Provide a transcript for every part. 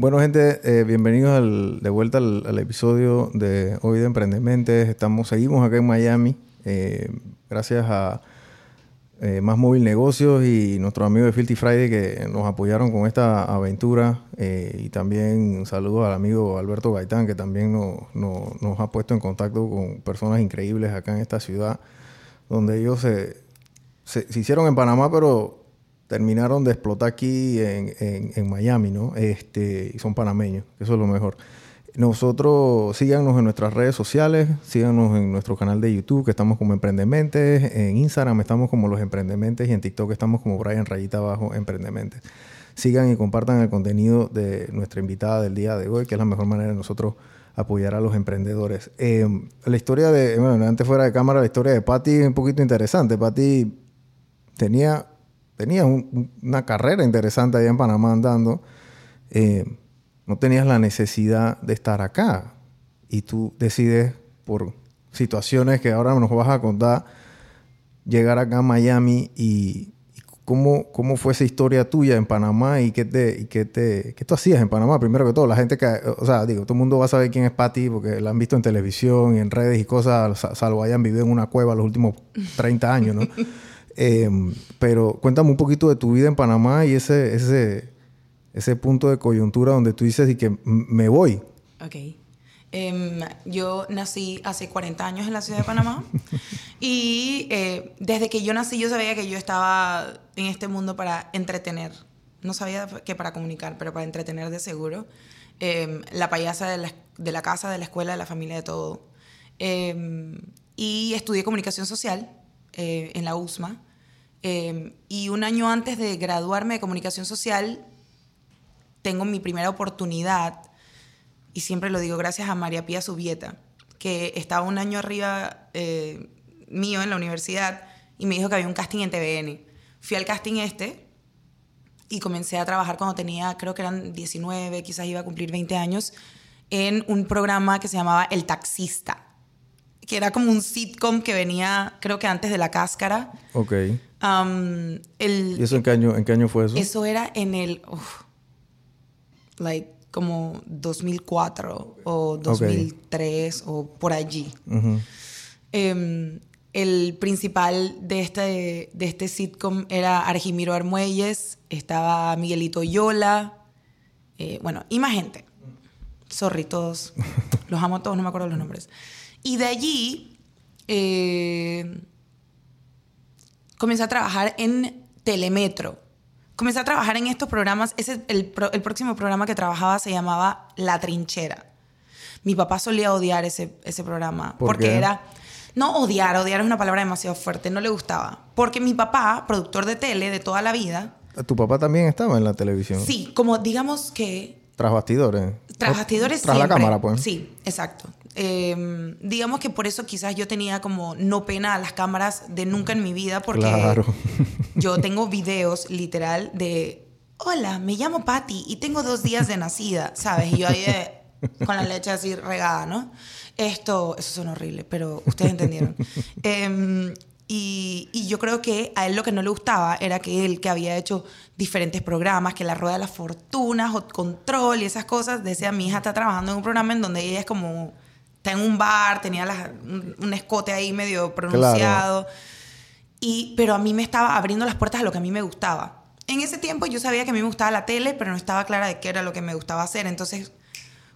Bueno, gente, eh, bienvenidos de vuelta al, episodio de hoy de Emprendementes. Estamos, seguimos acá en Miami, eh, gracias a eh, Más Móvil Negocios y nuestros amigos de Filthy Friday que nos apoyaron con esta aventura. y también un saludo al amigo Alberto Gaitán, que también nos ha puesto en contacto con personas increíbles acá en esta ciudad, donde ellos se, se hicieron en Panamá, pero terminaron de explotar aquí en, Miami, ¿no? Este, y son panameños, eso es lo mejor. Nosotros, síganos en nuestras redes sociales, síganos en nuestro canal de YouTube, que estamos como Emprendementes, en Instagram estamos como Los Emprendementes y en TikTok estamos como Brian Rayita Abajo Emprendementes. Sigan y compartan el contenido de nuestra invitada del día de hoy, que es la mejor manera de nosotros apoyar a los emprendedores. Eh, la historia de, bueno, antes fuera de cámara, la historia de Patty es un poquito interesante. Patty tenía tenías una carrera interesante allá en Panamá andando, eh, no tenías la necesidad de estar acá. Y tú decides, por situaciones que ahora nos vas a contar, llegar acá a Miami y, cómo, cómo fue esa historia tuya en Panamá y qué te, y qué te qué tú hacías en Panamá. Primero que todo, la gente que, o sea, digo, todo el mundo va a saber quién es Patty porque la han visto en televisión y en redes y cosas, salvo hayan vivido en una cueva los últimos 30 años, ¿no? Em, pero cuéntame un poquito de tu vida en Panamá y ese, ese, ese punto de coyuntura donde tú dices y que me voy. Ok. Em, yo nací hace 40 años en la ciudad de Panamá y eh, desde que yo nací yo sabía que yo estaba en este mundo para entretener. No sabía que para comunicar, pero para entretener de seguro. Em, la payasa de la, de la, casa, de la escuela, de la familia, de todo. y estudié comunicación social eh, en la USMA. Eh, y un año antes de graduarme de comunicación social, tengo mi primera oportunidad, y siempre lo digo gracias a María Pía Subieta, que estaba un año arriba eh, mío en la universidad y me dijo que había un casting en TVN. Fui al casting este y comencé a trabajar cuando tenía, creo que eran 19, quizás iba a cumplir 20 años, en un programa que se llamaba El Taxista que era como un sitcom que venía, creo que antes de La Cáscara. Ok. Um, el, ¿Y eso en qué, año, en qué año fue eso? Eso era en el... like, como 2004 o 2003 o por allí. Em, el principal de este, de este sitcom era Argimiro Armuelles, estaba Miguelito Yola, eh, bueno, y más gente. Sorry, todos. Los amo a todos, no me acuerdo los nombres. Y de allí eh, comencé a trabajar en Telemetro. Comencé a trabajar en estos programas. Ese, el, el próximo programa que trabajaba se llamaba La Trinchera. Mi papá solía odiar ese, ese programa porque era... No odiar, odiar es una palabra demasiado fuerte, no le gustaba. Porque mi papá, productor de tele de toda la vida... ¿Tu papá también estaba en la televisión? Sí, como digamos que... Tras bastidores. Tras bastidores Tras la cámara, pues. Sí, exacto. Em, digamos que por eso quizás yo tenía como no pena a las cámaras de nunca en mi vida, porque yo tengo videos literal de, hola, me llamo Patty y tengo dos días de nacida, ¿sabes? Y yo ahí con la leche así regada, ¿no? Esto, eso suena horrible, pero ustedes entendieron. Em, y, y, yo creo que a él lo que no le gustaba era que él, que había hecho diferentes programas, que la Rueda de la Fortuna, Hot Control y esas cosas, decía, mi hija está trabajando en un programa en donde ella es como está en un bar, tenía un, escote ahí medio pronunciado. Y, pero a mí me estaba abriendo las puertas a lo que a mí me gustaba. En ese tiempo yo sabía que a mí me gustaba la tele, pero no estaba clara de qué era lo que me gustaba hacer. Entonces,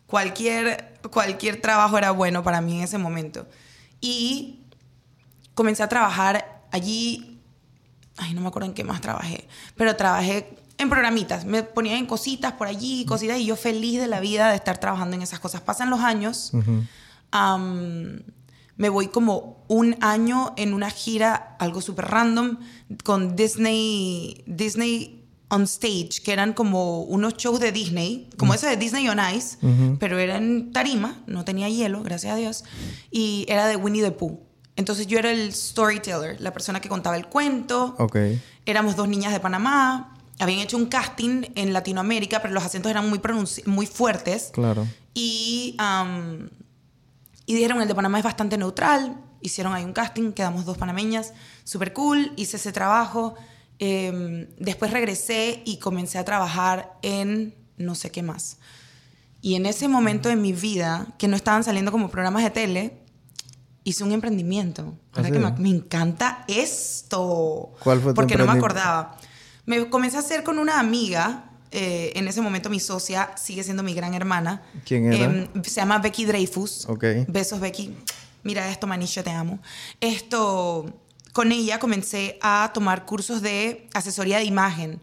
cualquier, cualquier trabajo era bueno para mí en ese momento. Y comencé a trabajar allí. Ay, no me acuerdo en qué más trabajé, pero trabajé en programitas. Me ponía en cositas por allí, cositas, y yo feliz de la vida de estar trabajando en esas cosas. Pasan los años me voy como un año en una gira, algo súper random, con Disney, Disney on Stage, que eran como unos shows de Disney, como ese de Disney on Ice, pero era en tarima, no tenía hielo, gracias a Dios, y era de Winnie the Pooh. Entonces yo era el storyteller, la persona que contaba el cuento. Okay. Éramos dos niñas de Panamá. Habían hecho un casting en Latinoamérica, pero los acentos eran muy, muy fuertes. Claro. Y y dijeron, el de Panamá es bastante neutral. Hicieron ahí un casting, quedamos dos panameñas, súper cool, hice ese trabajo. Em, después regresé y comencé a trabajar en no sé qué más. Y en ese momento de mi vida, que no estaban saliendo como programas de tele, hice un emprendimiento. ¿Ah, Ahora sí? que me, me encanta esto. ¿Cuál fue tu Porque no me acordaba. Me comencé a hacer con una amiga. Eh, en ese momento mi socia sigue siendo mi gran hermana. ¿Quién era? Em, se llama Becky Dreyfus. Ok. Besos, Becky. Mira esto, Manisha, te amo. Esto, con ella comencé a tomar cursos de asesoría de imagen.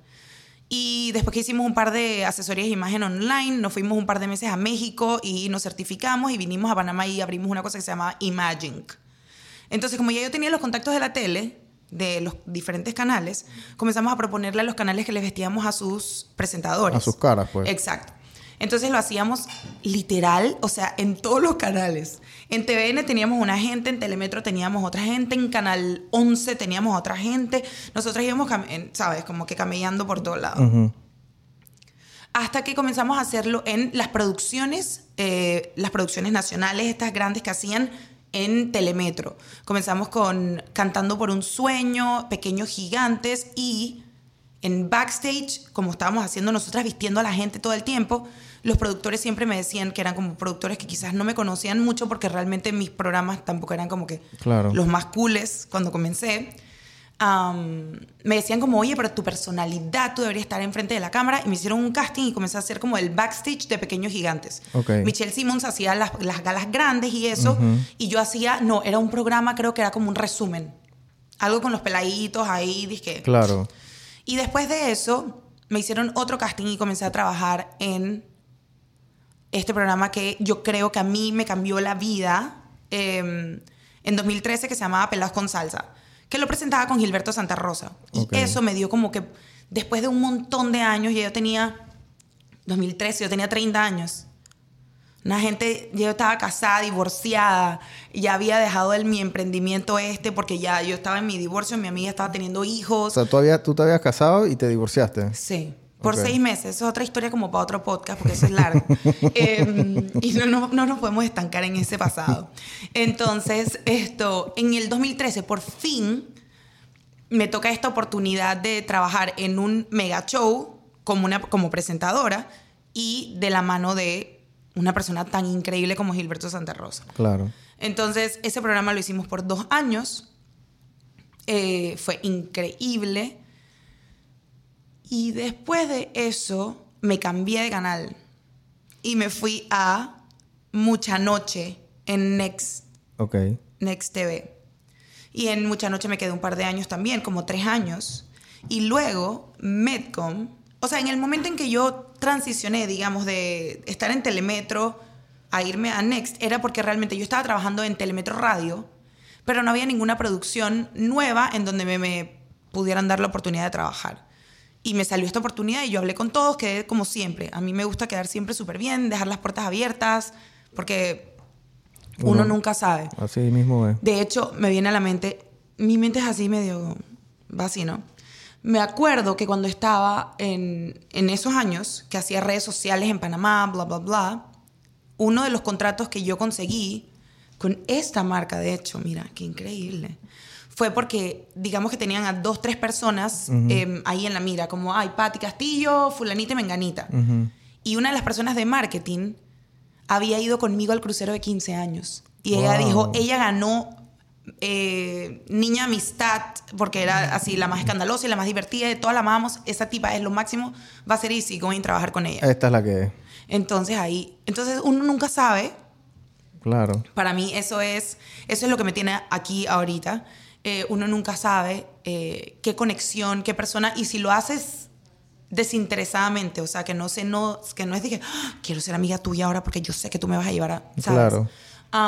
Y después que hicimos un par de asesorías de imagen online, nos fuimos un par de meses a México y nos certificamos y vinimos a Panamá y abrimos una cosa que se llama Imaging. Entonces, como ya yo tenía los contactos de la tele, de los diferentes canales, comenzamos a proponerle a los canales que les vestíamos a sus presentadores. A sus caras, pues. Exacto. Entonces lo hacíamos literal, o sea, en todos los canales. En TVN teníamos una gente, en Telemetro teníamos otra gente, en Canal 11 teníamos otra gente. Nosotros íbamos, ¿sabes? Como que camellando por todos lados. Hasta que comenzamos a hacerlo en las producciones, eh, las producciones nacionales, estas grandes que hacían en Telemetro. Comenzamos con Cantando por un Sueño, Pequeños Gigantes y en backstage, como estábamos haciendo nosotras vistiendo a la gente todo el tiempo, los productores siempre me decían que eran como productores que quizás no me conocían mucho porque realmente mis programas tampoco eran como que Claro. los más cooles cuando comencé. Am, me decían como, oye, pero tu personalidad, tú deberías estar enfrente de la cámara. Y me hicieron un casting y comencé a hacer como el backstage de Pequeños Gigantes. Ok. Michelle Simmons hacía las, las galas grandes y eso. Y yo hacía, no, era un programa, creo que era como un resumen. Algo con los peladitos ahí, dije. Claro. Y después de eso, me hicieron otro casting y comencé a trabajar en este programa que yo creo que a mí me cambió la vida eh, en 2013, que se llamaba Pelados con Salsa, que lo presentaba con Gilberto Santa Rosa. Y eso me dio como que, después de un montón de años, yo tenía, 2013, yo tenía 30 años. Una gente, yo estaba casada, divorciada, y ya había dejado el, mi emprendimiento este porque ya yo estaba en mi divorcio, mi amiga estaba teniendo O hijos. sea, tú, habías- tú te habías casado y te divorciaste. Sí, por Ok. seis meses. Eso es otra historia como para otro podcast porque eso es largo. Eh, y no, no, no nos podemos estancar en ese pasado. Entonces, esto, en el 2013, por fin, me toca esta oportunidad de trabajar en un mega show como, una, como presentadora y de la mano de una persona tan increíble como Gilberto Santa Rosa. Claro. Entonces, ese programa lo hicimos por dos años. Eh, fue increíble. Y después de eso, me cambié de canal. Y me fui a Mucha Noche en Next, Ok. Next TV. Y en Mucha Noche me quedé un par de años también, como tres años. Y luego, Medcom. O sea, en el momento en que yo transicioné, digamos, de estar en Telemetro a irme a Next, era porque realmente yo estaba trabajando en Telemetro Radio, pero no había ninguna producción nueva en donde me, me pudieran dar la oportunidad de trabajar. Y me salió esta oportunidad y yo hablé con todos, quedé como siempre. A mí me gusta quedar siempre súper bien, dejar las puertas abiertas, porque uno, Uno- nunca sabe. Así mismo es. De hecho, me viene a la mente, mi mente es así medio vacío, Me acuerdo que cuando estaba en, en esos años, que hacía redes sociales en Panamá, bla, bla, bla, uno de los contratos que yo conseguí con esta marca, de hecho, mira, qué increíble, fue porque, digamos que tenían a dos, tres personas eh, ahí en la mira, como, ay, Patti Castillo, fulanita y menganita. Ujú. Y una de las personas de marketing había ido conmigo al crucero de 15 años. Y ella Wow. dijo, ella ganó eh, Niña Amistad, porque era así la más escandalosa y la más divertida de todas la amamos. Esa tipa es lo máximo, va a ser easy going trabajar con ella. Esta es la que es. Entonces ahí, entonces uno nunca sabe. Claro. Para mí eso es, eso es lo que me tiene aquí ahorita. Eh, uno nunca sabe eh, qué conexión, qué persona, y si lo haces desinteresadamente, o sea, que no sé, no, que no es de que "Ah, quiero ser amiga tuya ahora porque yo sé que tú me vas a llevar a, ¿sabes? Claro.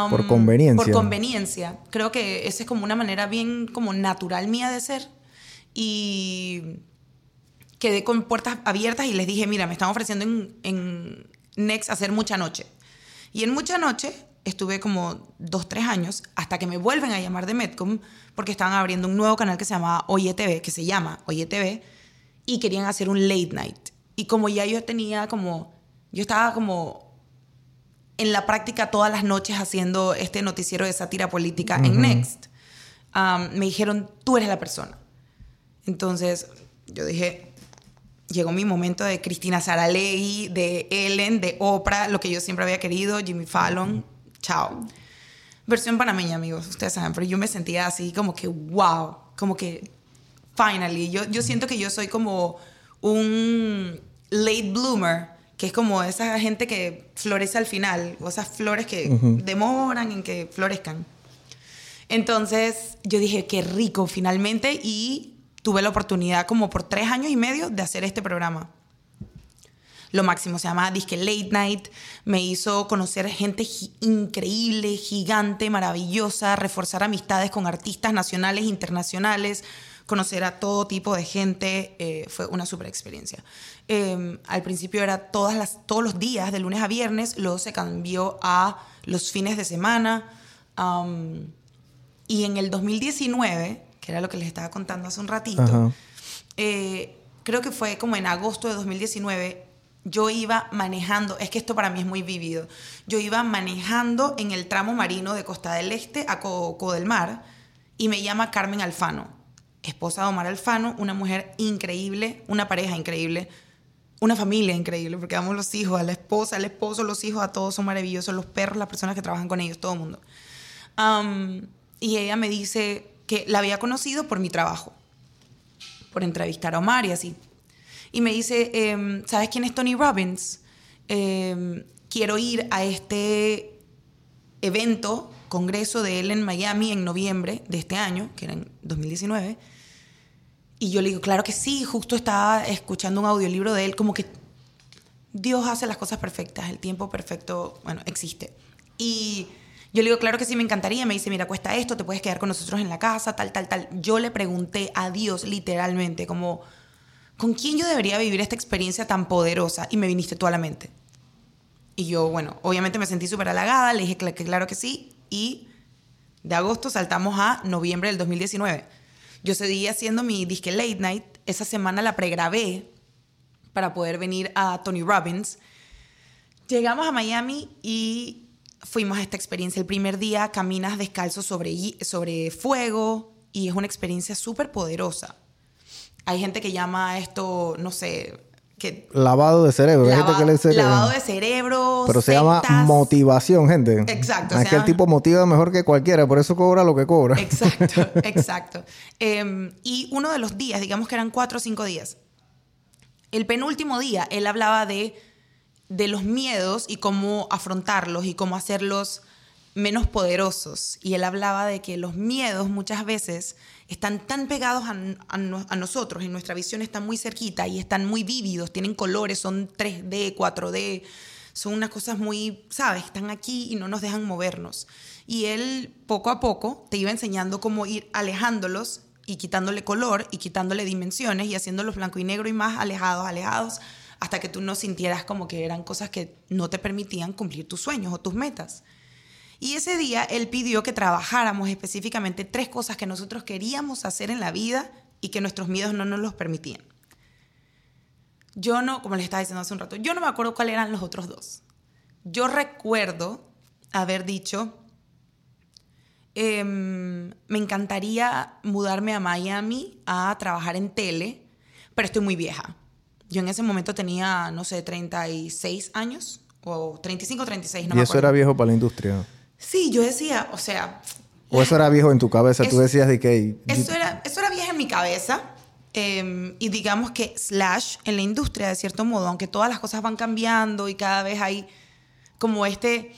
Por conveniencia. Por conveniencia. Creo que esa es como una manera bien como natural mía de ser. Y quedé con puertas abiertas y les dije, mira, me están ofreciendo en, en Next hacer mucha noche. Y en mucha noche estuve como dos, tres años hasta que me vuelven a llamar de Medcom porque estaban abriendo un nuevo canal que se llama Oye TV, que se llama Oye TV, y querían hacer un late night. Y como ya yo tenía como, yo estaba como en la práctica todas las noches haciendo este noticiero de sátira política en Next, um, me dijeron, tú eres la persona. Entonces yo dije, llegó mi momento de Cristina Saralegui, de Ellen, de Oprah, lo que yo siempre había querido, Jimmy Fallon, chao. Versión panameña, amigos, ustedes saben, pero yo me sentía así como que, wow, como que, finally, yo, yo siento que yo soy como un late bloomer, que es como esa gente que florece al final, o esas flores que demoran en que florezcan. Entonces yo dije, qué rico finalmente y tuve la oportunidad como por tres años y medio de hacer este programa. Lo máximo se llama Disque Late Night. Me hizo conocer gente increíble, gigante, maravillosa, reforzar amistades con artistas nacionales internacionales, conocer a todo tipo de gente. Eh, fue una super experiencia. Em, al principio era todas las, todos los días, de lunes a viernes, luego se cambió a los fines de semana. y en el 2019, que era lo que les estaba contando hace un ratito, eh, creo que fue como en agosto de 2019, yo iba manejando, es que esto para mí es muy vivido, yo iba manejando en el tramo marino de Costa del Este a Coco del Mar y me llama Carmen Alfano, esposa de Omar Alfano, una mujer increíble, una pareja increíble, una familia increíble, porque damos los hijos, a la esposa, al esposo, los hijos, a todos son maravillosos, los perros, las personas que trabajan con ellos, todo el mundo. y ella me dice que la había conocido por mi trabajo, por entrevistar a Omar y así. Y me dice, em, ¿sabes quién es Tony Robbins? Em, quiero ir a este evento, congreso de él en Miami en noviembre de este año, que era en 2019 y yo le digo, claro que sí, justo estaba escuchando un audiolibro de él, como que Dios hace las cosas perfectas, el tiempo perfecto, bueno, existe. Y yo le digo, claro que sí, me encantaría. Me dice, mira, cuesta esto, te puedes quedar con nosotros en la casa, tal, tal, tal. Yo le pregunté a Dios literalmente, como, ¿con quién yo debería vivir esta experiencia tan poderosa? Y me viniste tú a la mente. Y yo, bueno, obviamente me sentí súper halagada, le dije que claro que sí. Y de agosto saltamos a noviembre del 2019 yo seguí haciendo mi disque late night. Esa semana la pregrabé para poder venir a Tony Robbins. Llegamos a Miami y fuimos a esta experiencia. El primer día caminas descalzo sobre, sobre fuego y es una experiencia súper poderosa. Hay gente que llama esto, no sé, lavado de cerebro. Lavado, de cerebro. Pero se llama motivación, gente. Exacto. Es que el tipo motiva mejor que cualquiera, por eso cobra lo que cobra. Exacto, exacto. Em, y uno de los días, digamos que eran cuatro o cinco días, el penúltimo día, él hablaba de, de los miedos y cómo afrontarlos y cómo hacerlos menos poderosos. Y él hablaba de que los miedos muchas veces están tan pegados a, nosotros y nuestra visión está muy cerquita y están muy vívidos, tienen colores, son 3D, 4D, son unas cosas muy, ¿sabes? Están aquí y no nos dejan movernos. Y él poco a poco te iba enseñando cómo ir alejándolos y quitándole color y quitándole dimensiones y haciéndolos blanco y negro y más alejados, alejados, hasta que tú no sintieras como que eran cosas que no te permitían cumplir tus sueños o tus metas. Y ese día él pidió que trabajáramos específicamente tres cosas que nosotros queríamos hacer en la vida y que nuestros miedos no nos los permitían. Yo no, como les estaba diciendo hace un rato, yo no me acuerdo cuáles eran los otros dos. Yo recuerdo haber dicho, em, me encantaría mudarme a Miami a trabajar en tele, pero estoy muy vieja. Yo en ese momento tenía, no sé, 36 años o 35 o 36, no ¿Y eso era viejo para la industria? Sí, yo decía, o sea... ¿O eso era viejo en tu cabeza? Tú decías de que... Eso era, eso era viejo en mi cabeza. Em, y digamos que slash en la industria, de cierto modo, aunque todas las cosas van cambiando y cada vez hay como este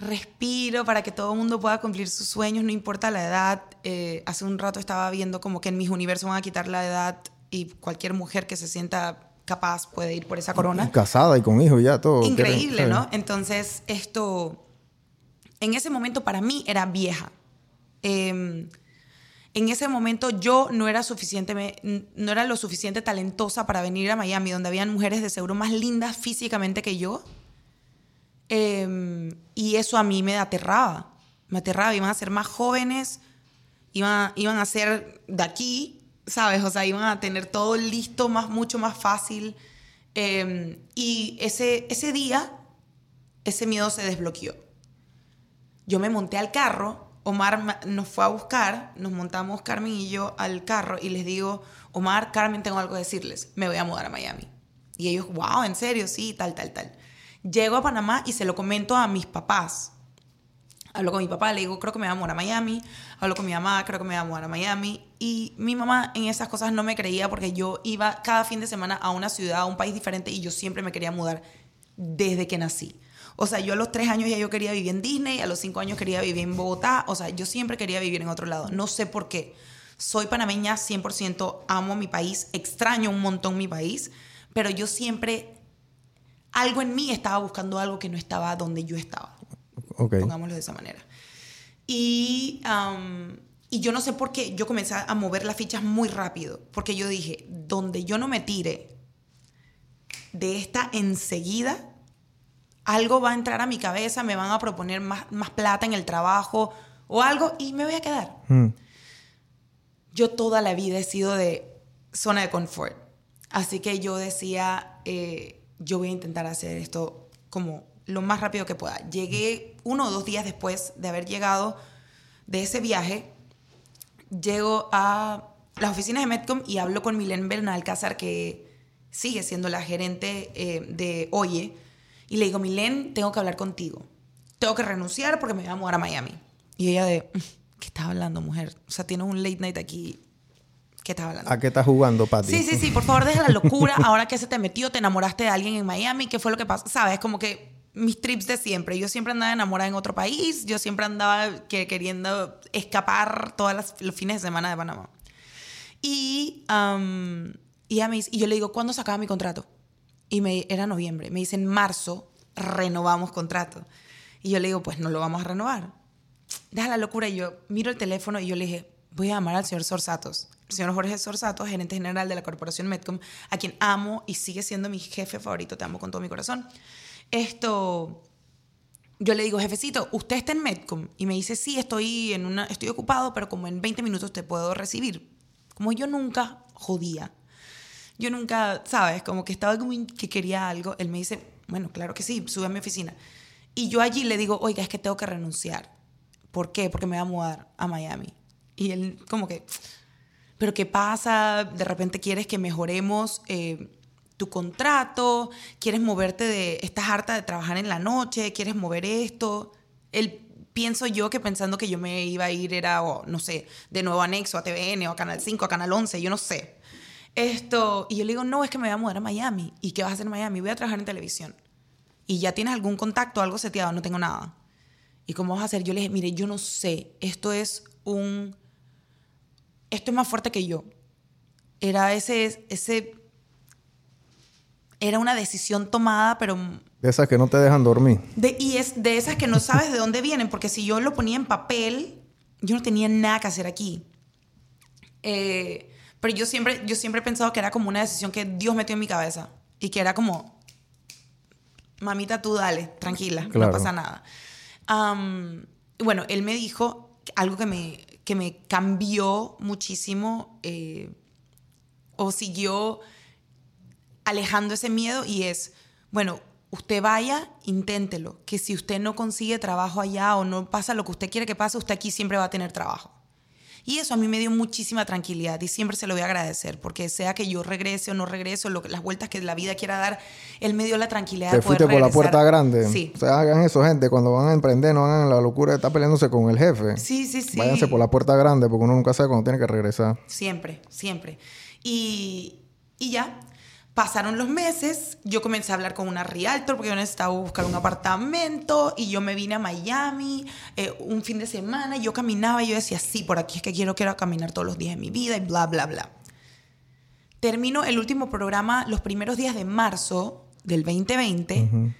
respiro para que todo el mundo pueda cumplir sus sueños, no importa la edad. Eh, hace un rato estaba viendo como que en mis universos van a quitar la edad y cualquier mujer que se sienta capaz puede ir por esa corona. Casada y con hijos ya, todo. Increíble, ¿no? Entonces, esto en ese momento para mí era vieja. Em, en ese momento yo no era, suficiente, no era lo suficiente talentosa para venir a Miami, donde habían mujeres de seguro más lindas físicamente que yo. Em, y eso a mí me aterraba. Me aterraba. Iban a ser más jóvenes, iban, a ser de aquí, ¿sabes? O sea, iban a tener todo listo, más, mucho más fácil. Em, y ese día, ese miedo se desbloqueó yo me monté al carro Omar nos fue a buscar, nos montamos Carmen y yo al carro y les digo, Omar, Carmen, tengo algo que decirles, me voy a mudar a Miami. Y ellos, wow, en serio, sí, tal, tal, tal. Llego a Panamá y se lo comento a mis papás. Hablo con mi papá, le digo, creo que me voy a mudar a Miami. Hablo con mi mamá, creo que me voy a mudar a Miami. Y mi mamá en esas cosas no me creía porque yo iba cada fin de semana a una ciudad, a un país diferente y yo siempre me quería mudar desde que nací. O sea, yo a los tres años ya yo quería vivir en Disney, a los cinco años quería vivir en Bogotá. O sea, yo siempre quería vivir en otro lado. No sé por qué. Soy panameña 100%, amo mi país, extraño un montón mi país, pero yo siempre, algo en mí estaba buscando algo que no estaba donde yo estaba. Okay. Pongámoslo de esa manera. Y, y yo no sé por qué, yo comencé a mover las fichas muy rápido, porque yo dije, donde yo no me tire de esta enseguida, algo va a entrar a mi cabeza, me van a proponer más, más plata en el trabajo o algo y me voy a quedar. Mm. Yo toda la vida he sido de zona de confort. Así que yo decía, eh, yo voy a intentar hacer esto como lo más rápido que pueda. Llegué uno o dos días después de haber llegado de ese viaje, llego a las oficinas de Metcom y hablo con Milen Bernalcázar, que sigue siendo la gerente eh, de Oye, y le digo, Milen, tengo que hablar contigo. Tengo que renunciar porque me voy a mudar a Miami. Y ella de, mm, ¿qué estás hablando, mujer? O sea, tienes un late night aquí. ¿Qué estás hablando? ¿A qué estás jugando, Pati? Sí, sí, sí. Por favor, deja la locura. Ahora que se te metió, te enamoraste de alguien en Miami. ¿Qué fue lo que pasó? ¿Sabes? Como que mis trips de siempre. Yo siempre andaba enamorada en otro país. Yo siempre andaba queriendo escapar todos los fines de semana de Panamá. Y, y, y yo le digo, ¿cuándo se acaba mi contrato? Y me, era noviembre. Me dice, en marzo renovamos contrato. Y yo le digo, pues no lo vamos a renovar. Deja la locura. Y yo miro el teléfono y yo le dije, voy a llamar al señor Sorsatos. El señor Jorge Sorsatos, gerente general de la corporación Medcom, a quien amo y sigue siendo mi jefe favorito. Te amo con todo mi corazón. Esto, yo le digo, jefecito, ¿usted está en Medcom? Y me dice, sí, estoy, en una, estoy ocupado, pero como en 20 minutos te puedo recibir. Como yo nunca jodía yo nunca, ¿sabes? Como que estaba como que quería algo. Él me dice, bueno, claro que sí, sube a mi oficina. Y yo allí le digo, oiga, es que tengo que renunciar. ¿Por qué? Porque me voy a mudar a Miami. Y él como que, ¿pero qué pasa? De repente quieres que mejoremos eh, tu contrato, quieres moverte de, estás harta de trabajar en la noche, quieres mover esto. Él pienso yo que pensando que yo me iba a ir era, no sé, de nuevo a Nexo, a TVN, o a Canal 5, a Canal 11, yo no sé. Esto, y yo le digo, no, es que me voy a mudar a Miami. ¿Y qué vas a hacer en Miami? Voy a trabajar en televisión. ¿Y ya tienes algún contacto, algo seteado? No tengo nada. ¿Y cómo vas a hacer? Yo le dije, mire, yo no sé. Esto es un... Esto es más fuerte que yo. Era ese... ese era una decisión tomada, pero... De esas que no te dejan dormir. De, y es de esas que no sabes de dónde vienen, porque si yo lo ponía en papel, yo no tenía nada que hacer aquí. Eh, pero yo siempre, yo siempre he pensado que era como una decisión que Dios metió en mi cabeza. Y que era como, mamita, tú dale, tranquila, no pasa nada. bueno, él me dijo algo que me, que me cambió muchísimo eh, o siguió alejando ese miedo y es, bueno, usted vaya, inténtelo, que si usted no consigue trabajo allá o no pasa lo que usted quiere que pase, usted aquí siempre va a tener trabajo. Y eso a mí me dio muchísima tranquilidad y siempre se lo voy a agradecer, porque sea que yo regrese o no regrese, lo, las vueltas que la vida quiera dar, él me dio la tranquilidad de poder fuiste por la puerta grande. Sí. O sea, hagan eso, gente. Cuando van a emprender, no hagan la locura de estar peleándose con el jefe. Sí, sí, sí. Váyanse por la puerta grande, porque uno nunca sabe cuándo tiene que regresar. Siempre, siempre. Y, y ya, Pasaron los meses, yo comencé a hablar con una realtor porque yo necesitaba buscar un apartamento y yo me vine a Miami eh, un fin de semana y yo caminaba y yo decía, sí, por aquí es que quiero, quiero caminar todos los días de mi vida y bla, bla, bla. Termino el último programa los primeros días de marzo del 2020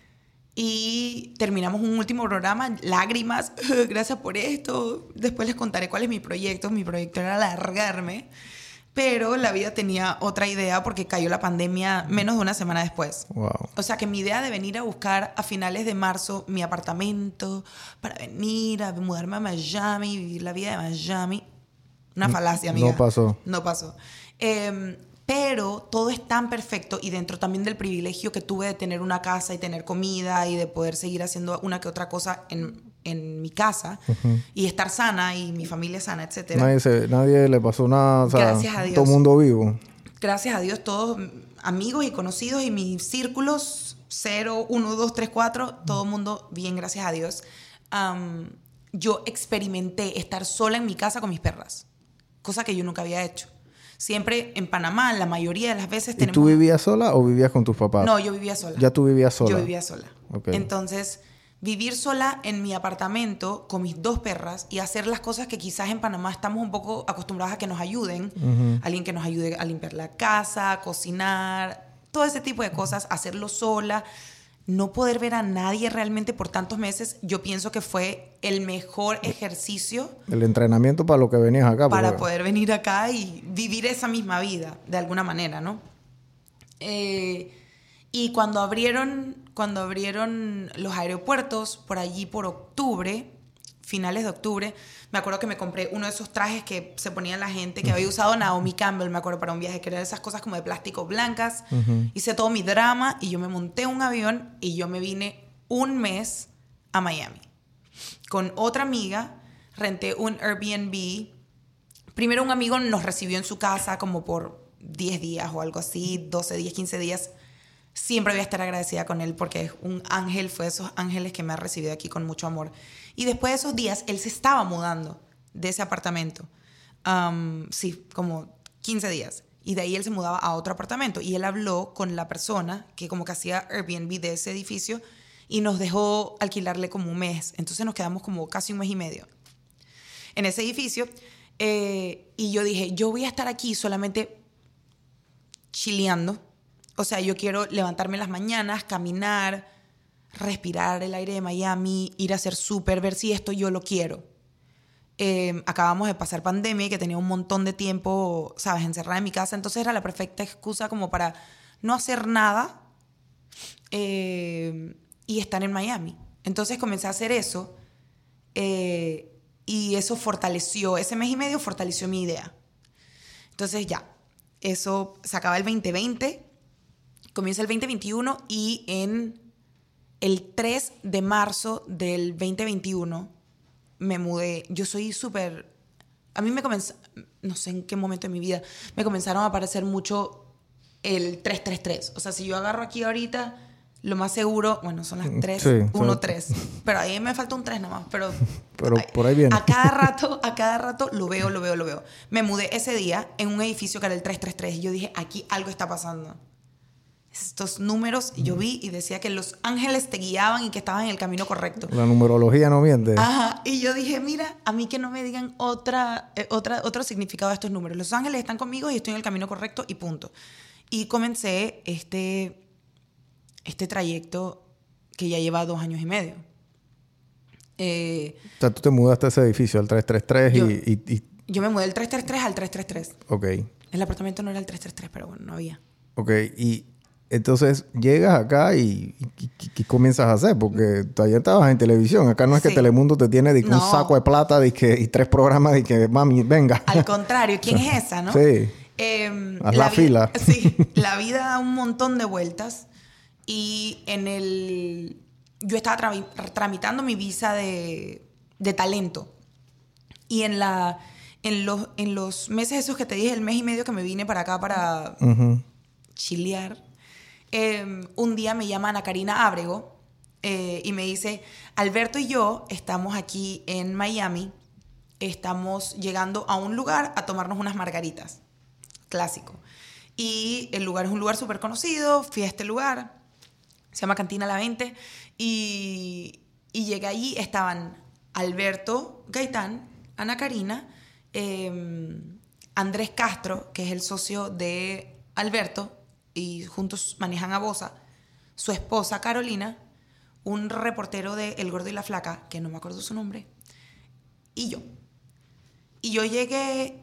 y terminamos un último programa, lágrimas, gracias por esto, después les contaré cuál es mi proyecto, mi proyecto era alargarme pero la vida tenía otra idea porque cayó la pandemia menos de una semana después. O sea que mi idea de venir a buscar a finales de marzo mi apartamento para venir a mudarme a Miami, vivir la vida de Miami, una falacia, amiga. No pasó. No pasó. Em, pero todo es tan perfecto y dentro también del privilegio que tuve de tener una casa y tener comida y de poder seguir haciendo una que otra cosa en en mi casa y estar sana y mi familia sana, etc. Nadie, nadie le pasó nada. Gracias a Dios. Todo mundo vivo. Gracias a Dios, todos amigos y conocidos y mis círculos 0, 1, 2, 3, 4, todo mundo bien, gracias a Dios. yo experimenté estar sola en mi casa con mis perras, cosa que yo nunca había hecho. Siempre en Panamá, la mayoría de las veces tenemos... ¿Y tú vivías sola o vivías con tus papás? No, yo vivía sola. ¿Ya tú vivías sola? Yo vivía sola. Entonces, vivir sola en mi apartamento con mis dos perras y hacer las cosas que quizás en Panamá estamos un poco acostumbrados a que nos ayuden. Alguien que nos ayude a limpiar la casa, a cocinar, todo ese tipo de cosas, hacerlo sola no poder ver a nadie realmente por tantos meses, yo pienso que fue el mejor ejercicio. El entrenamiento para lo que venías acá. Para poder venir acá y vivir esa misma vida, de alguna manera, ¿no? Eh, y cuando abrieron, cuando abrieron los aeropuertos, por allí por octubre, finales de octubre, me acuerdo que me compré uno de esos trajes que se ponía la gente que había usado Naomi Campbell, me acuerdo, para un viaje, que eran esas cosas como de plástico blancas. Hice todo mi drama y yo me monté un avión y yo me vine un mes a Miami. Con otra amiga, renté un Airbnb. Primero un amigo nos recibió en su casa como por 10 días o algo así, 12 días, 15 días. Siempre voy a estar agradecida con él porque es un ángel, fue esos ángeles que me ha recibido aquí con mucho amor. Y después de esos días, él se estaba mudando de ese apartamento. sí, como 15 días. Y de ahí él se mudaba a otro apartamento. Y él habló con la persona que como que hacía Airbnb de ese edificio y nos dejó alquilarle como un mes. Entonces nos quedamos como casi un mes y medio en ese edificio. Eh, y yo dije, yo voy a estar aquí solamente chileando. O sea, yo quiero levantarme las mañanas, caminar, respirar el aire de Miami, ir a hacer súper, ver si esto yo lo quiero. Em, acabamos de pasar pandemia y que tenía un montón de tiempo, sabes, encerrada en mi casa, entonces era la perfecta excusa como para no hacer nada em, y estar en Miami. Entonces comencé a hacer eso eh, y eso fortaleció, ese mes y medio fortaleció mi idea. Entonces ya, eso se acaba el 2020, comienza el 2021 y en el 3 de marzo del 2021 me mudé. Yo soy súper... A mí me comenzó, no sé en qué momento de mi vida, me comenzaron a aparecer mucho el 333. O sea, si yo agarro aquí ahorita, lo más seguro, bueno, son las 3, 1, 3. Pero ahí me falta un 3 nada más. Pero, pero por ahí viene. A cada rato, a cada rato lo veo, lo veo, lo veo. Me mudé ese día en un edificio que era el 333 y yo dije, aquí algo está pasando estos números, yo vi y decía que los ángeles te guiaban y que estaban en el camino correcto. La numerología no miente. Ajá, y yo dije, mira, a mí que no me digan otra, eh, otra, otro significado de estos números. Los ángeles están conmigo y estoy en el camino correcto y punto. Y comencé este, este trayecto que ya lleva dos años y medio. Eh, o sea, tú te mudaste a ese edificio, al 333 y, y, Yo me mudé del 333 al 333. Ok. El apartamento no era el 333, pero bueno, no había. Ok, y entonces llegas acá y, ¿qué comienzas a hacer? Porque todavía estabas en televisión. Acá no es que Telemundo te tiene un saco de plata y tres programas y que, mami, venga. Al contrario, ¿quién es esa, no? Sí. Em, Haz la, fila. Sí, la vida da un montón de vueltas. Y en el. Yo estaba tramitando mi visa de, talento. Y en la. En los, en los meses esos que te dije, el mes y medio que me vine para acá para chilear, Em, un día me llama Ana Karina Ábrego eh, y me dice, Alberto y yo estamos aquí en Miami, estamos llegando a un lugar a tomarnos unas margaritas, clásico. Y el lugar es un lugar súper conocido, fui a este lugar, se llama Cantina La 20, y, y llegué allí, estaban Alberto Gaitán, Ana Karina, em, Andrés Castro, que es el socio de Alberto, y juntos manejan a Bosa, su esposa Carolina, un reportero de El Gordo y la Flaca, que no me acuerdo su nombre, y yo. Y yo llegué,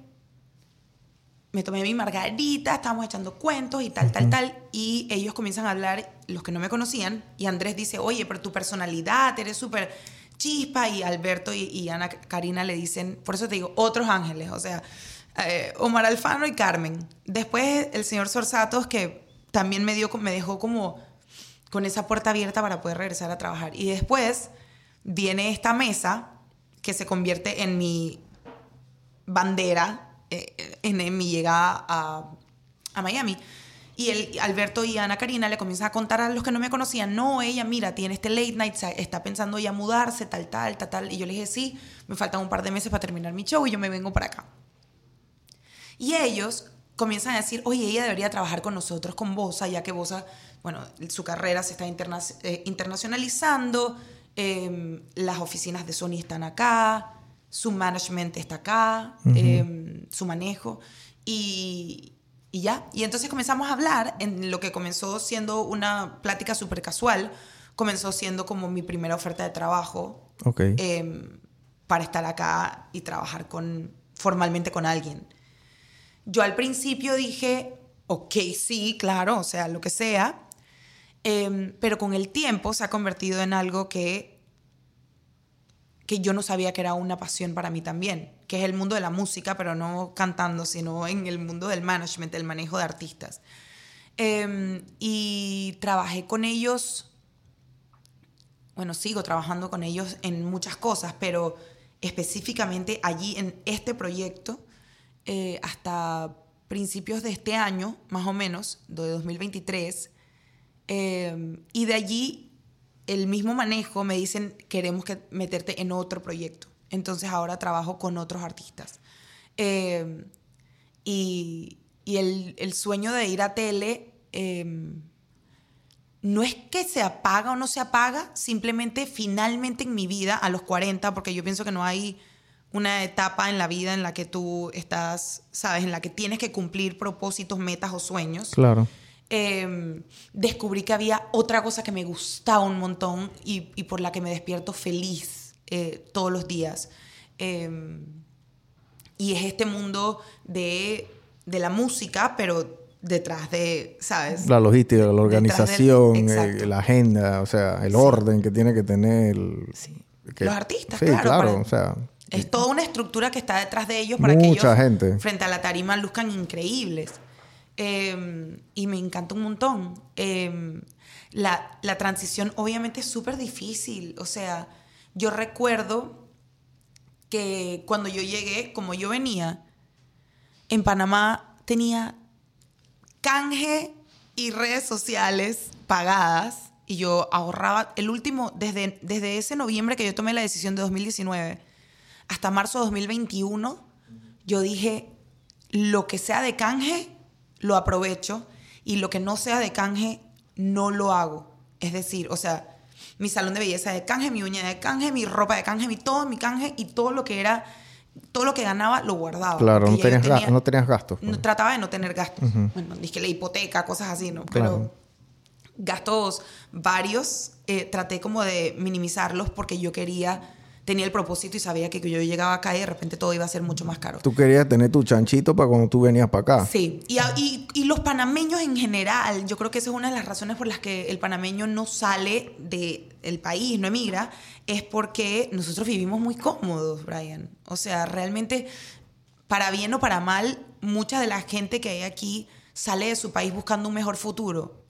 me tomé mi margarita, estábamos echando cuentos y tal, tal, tal, y ellos comienzan a hablar, los que no me conocían, y Andrés dice, oye, pero tu personalidad, eres súper chispa, y Alberto y, y, Ana Karina le dicen, por eso te digo, otros ángeles, o sea, eh, Omar Alfano y Carmen. Después el señor Sorsatos, que también me, dio, me dejó como con esa puerta abierta para poder regresar a trabajar. Y después viene esta mesa que se convierte en mi bandera eh, en, mi llegada a, a Miami. Y el, Alberto y Ana Karina le comienzan a contar a los que no me conocían, no, ella, mira, tiene este late night, está pensando ya mudarse, tal, tal, tal, tal. Y yo le dije, sí, me faltan un par de meses para terminar mi show y yo me vengo para acá. Y ellos comienzan a decir, oye, ella debería trabajar con nosotros, con Bosa, ya que Bosa, bueno, su carrera se está eh, internacionalizando, em, las oficinas de Sony están acá, su management está acá, em, su manejo. Y, y ya. Y entonces comenzamos a hablar en lo que comenzó siendo una plática súper casual, comenzó siendo como mi primera oferta de trabajo em, para estar acá y trabajar con, formalmente con alguien. Yo al principio dije, ok, sí, claro, o sea, lo que sea, em, pero con el tiempo se ha convertido en algo que que yo no sabía que era una pasión para mí también, que es el mundo de la música, pero no cantando, sino en el mundo del management, el manejo de artistas. Em, y trabajé con ellos, bueno, sigo trabajando con ellos en muchas cosas, pero específicamente allí en este proyecto, eh, hasta principios de este año, más o menos, de 2023, em, y de allí el mismo manejo me dicen, queremos que meterte en otro proyecto. Entonces ahora trabajo con otros artistas. Eh, y, el, sueño de ir a tele no es que se apaga o no se apaga, simplemente finalmente en mi vida, a los 40, porque yo pienso que no hay una etapa en la vida en la que tú estás, sabes, en la que tienes que cumplir propósitos, metas o sueños. Claro. Em, descubrí que había otra cosa que me gustaba un montón y, por la que me despierto feliz eh, todos los días. Em, y es este mundo de, la música, pero detrás de, ¿sabes? La logística, la organización, eh, la agenda, o sea, el orden que tiene que tener. Los artistas, claro. o sea, es toda una estructura que está detrás de ellos para que ellos, gente. frente a la tarima, luzcan increíbles. Em, y me encanta un montón. Em, la, la, transición obviamente es súper difícil. O sea, yo recuerdo que cuando yo llegué, como yo venía, en Panamá tenía canje y redes sociales pagadas y yo ahorraba el último, desde, desde ese noviembre que yo tomé la decisión de 2019 hasta marzo de 2021, yo dije, lo que sea de canje, lo aprovecho y lo que no sea de canje, no lo hago. Es decir, o sea, mi salón de belleza de canje, mi uña de canje, mi ropa de canje, mi todo mi canje y todo lo que era, todo lo que ganaba lo guardaba. Claro, no tenías, no tenías, gastos. No, pues. trataba de no tener gastos. Bueno, dije la hipoteca, cosas así, ¿no? Pero gastos varios, eh, traté como de minimizarlos porque yo quería tenía el propósito y sabía que yo llegaba acá y de repente todo iba a ser mucho más caro. Tú querías tener tu chanchito para cuando tú venías para acá. Sí, y, y, los panameños en general, yo creo que esa es una de las razones por las que el panameño no sale del país, no emigra, es porque nosotros vivimos muy cómodos, Brian. O sea, realmente, para bien o para mal, mucha de la gente que hay aquí sale de su país buscando un mejor futuro.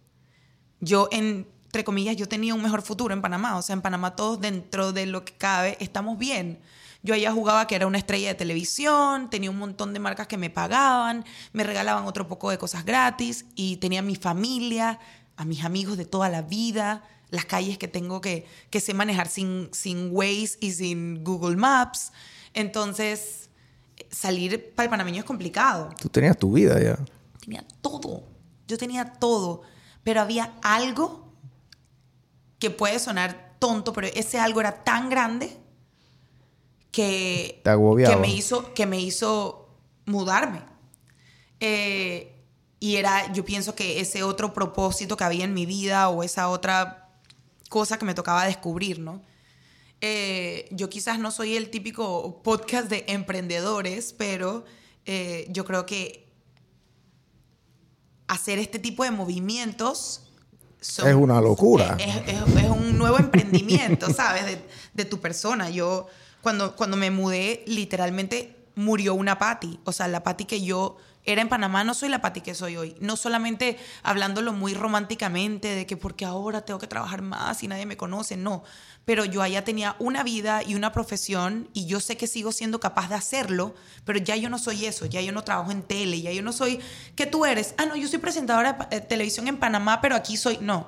Yo en entre comillas, yo tenía un mejor futuro en Panamá. O sea, en Panamá todos dentro de lo que cabe estamos bien. Yo allá jugaba que era una estrella de televisión, tenía un montón de marcas que me pagaban, me regalaban otro poco de cosas gratis y tenía mi familia, a mis amigos de toda la vida, las calles que tengo que, que sé manejar sin, sin Waze y sin Google Maps. Entonces, salir para el panameño es complicado. Tú tenías tu vida ya. Tenía todo. Yo tenía todo. Pero había algo que puede sonar tonto, pero ese algo era tan grande que, que, me, hizo, que me hizo mudarme. Eh, y era, yo pienso que ese otro propósito que había en mi vida o esa otra cosa que me tocaba descubrir, ¿no? Eh, yo quizás no soy el típico podcast de emprendedores, pero eh, yo creo que hacer este tipo de movimientos es una locura. Es, un nuevo emprendimiento, ¿sabes? De, tu persona. Yo, cuando, cuando me mudé, literalmente murió una Patti. O sea, la Patti que yo era en Panamá no soy la Patti que soy hoy. No solamente hablándolo muy románticamente de que porque ahora tengo que trabajar más y nadie me conoce, no. Pero yo allá tenía una vida y una profesión y yo sé que sigo siendo capaz de hacerlo, pero ya yo no soy eso, ya yo no trabajo en tele, ya yo no soy que tú eres. Ah, no, yo soy presentadora de televisión en Panamá, pero aquí soy. No,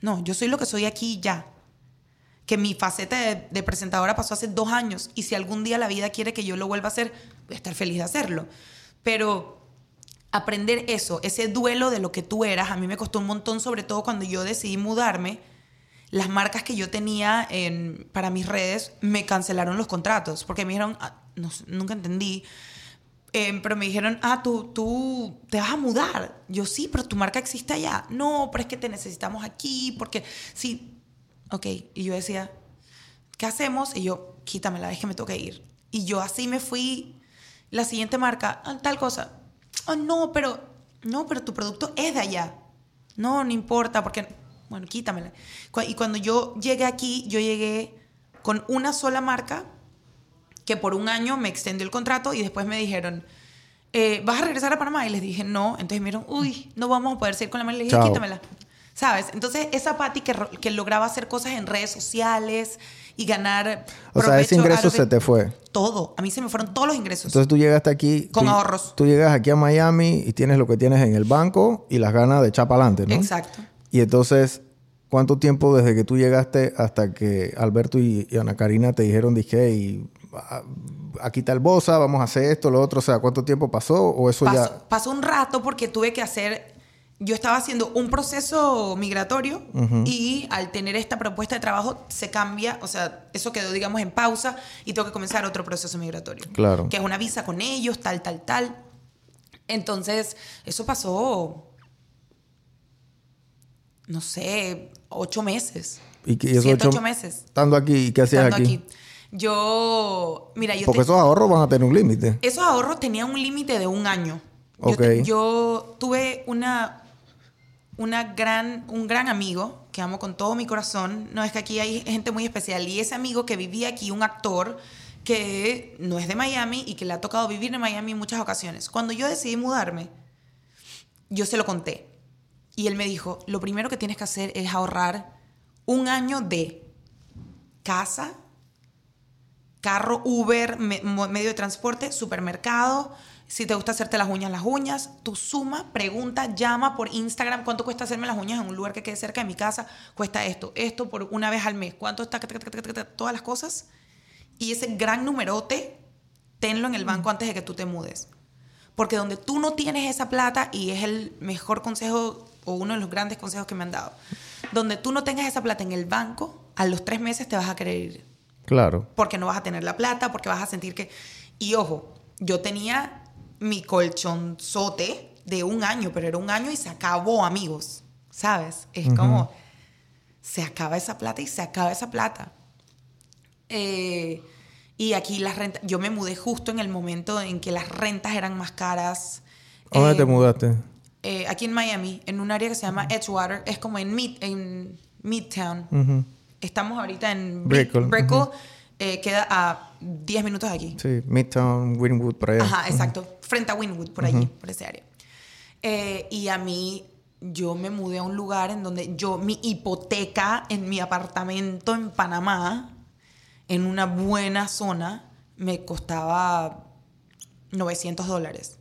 no, yo soy lo que soy aquí ya que mi faceta de, presentadora pasó hace dos años y si algún día la vida quiere que yo lo vuelva a hacer, voy a estar feliz de hacerlo. Pero aprender eso, ese duelo de lo que tú eras, a mí me costó un montón, sobre todo cuando yo decidí mudarme. Las marcas que yo tenía en, para mis redes me cancelaron los contratos porque me dijeron, ah, nunca entendí, em, pero me dijeron, ah, tú, tú te vas a mudar. Yo sí, pero tu marca existe allá. No, pero es que te necesitamos aquí porque sí, ok. Y yo decía, ¿qué hacemos? Y yo, quítame la vez que me toque ir. Y yo así me fui, la siguiente marca, ah, tal cosa. Oh, no, pero, no, pero tu producto es de allá. No, no importa, porque, bueno, quítamela. Y cuando yo llegué aquí, yo llegué con una sola marca que por un año me extendió el contrato y después me dijeron, eh, ¿vas a regresar a Panamá? Y les dije, no. Entonces me dijeron, uy, no vamos a poder seguir con la marca. Le dije, quítamela. ¿Sabes? Entonces, esa Patti que, que lograba hacer cosas en redes sociales y ganar. O sea, ese ingreso se te fue. Todo. A mí se me fueron todos los ingresos. Entonces tú llegaste aquí. Con ahorros. Tú llegas aquí a Miami y tienes lo que tienes en el banco y las ganas de echar para adelante, ¿no? Exacto. Y entonces, ¿cuánto tiempo desde que tú llegaste hasta que Alberto y, Ana Karina te dijeron, dije, y aquí está el Bosa, vamos a hacer esto, lo otro? O sea, ¿cuánto tiempo pasó? ¿O eso ya.? Pasó un rato porque tuve que hacer yo estaba haciendo un proceso migratorio y al tener esta propuesta de trabajo se cambia, o sea, eso quedó, digamos, en pausa y tengo que comenzar otro proceso migratorio. Claro. Que es una visa con ellos, tal, tal, tal. Entonces, eso pasó, no sé, ocho meses. ¿Y qué, Siete, ocho, meses. Estando aquí, ¿qué hacías aquí? aquí? Yo, mira, yo... Porque esos ahorros van a tener un límite. Esos ahorros tenían un límite de un año. yo tuve una, una gran, un gran amigo que amo con todo mi corazón. No es que aquí hay gente muy especial. Y ese amigo que vivía aquí, un actor que no es de Miami y que le ha tocado vivir en Miami en muchas ocasiones. Cuando yo decidí mudarme, yo se lo conté. Y él me dijo, lo primero que tienes que hacer es ahorrar un año de casa, carro, Uber, medio de transporte, supermercado, si te gusta hacerte las uñas, las uñas, tú suma, pregunta, llama por Instagram cuánto cuesta hacerme las uñas en un lugar que quede cerca de mi casa, cuesta esto, esto por una vez al mes, cuánto está, todas las cosas. Y ese gran numerote, tenlo en el banco antes de que tú te mudes. Porque donde tú no tienes esa plata, y es el mejor consejo o uno de los grandes consejos que me han dado, donde tú no tengas esa plata en el banco, a los tres meses te vas a querer ir. Claro. Porque no vas a tener la plata, porque vas a sentir que... Y ojo, yo tenía mi colchonzote de un año, pero era un año y se acabó, amigos. ¿Sabes? Es como, se acaba esa plata y se acaba esa plata. Eh, y aquí las rentas, yo me mudé justo en el momento en que las rentas eran más caras. ¿Dónde te eh, mudaste? Eh, aquí en Miami, en un área que se llama Edgewater, es como en, Mid, en Midtown. Estamos ahorita en Brickell. queda a 10 minutos de aquí. Sí, Midtown, Winwood, por allá. Ajá, exacto frente a Winwood, por allí, por ese área. Eh, y a mí, yo me mudé a un lugar en donde yo, mi hipoteca en mi apartamento en Panamá, en una buena zona, me costaba 900 dólares.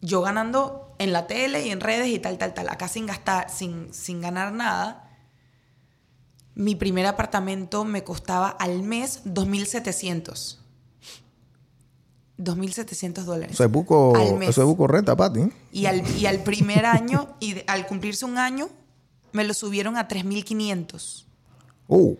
Yo ganando en la tele y en redes y tal, tal, tal, acá sin gastar, sin, sin ganar nada, mi primer apartamento me costaba al mes 2.700. 2.700 dólares. Eso es buco, Eso es buco renta, Pati. Y al, y al primer año, y al cumplirse un año, me lo subieron a 3.500. Uh.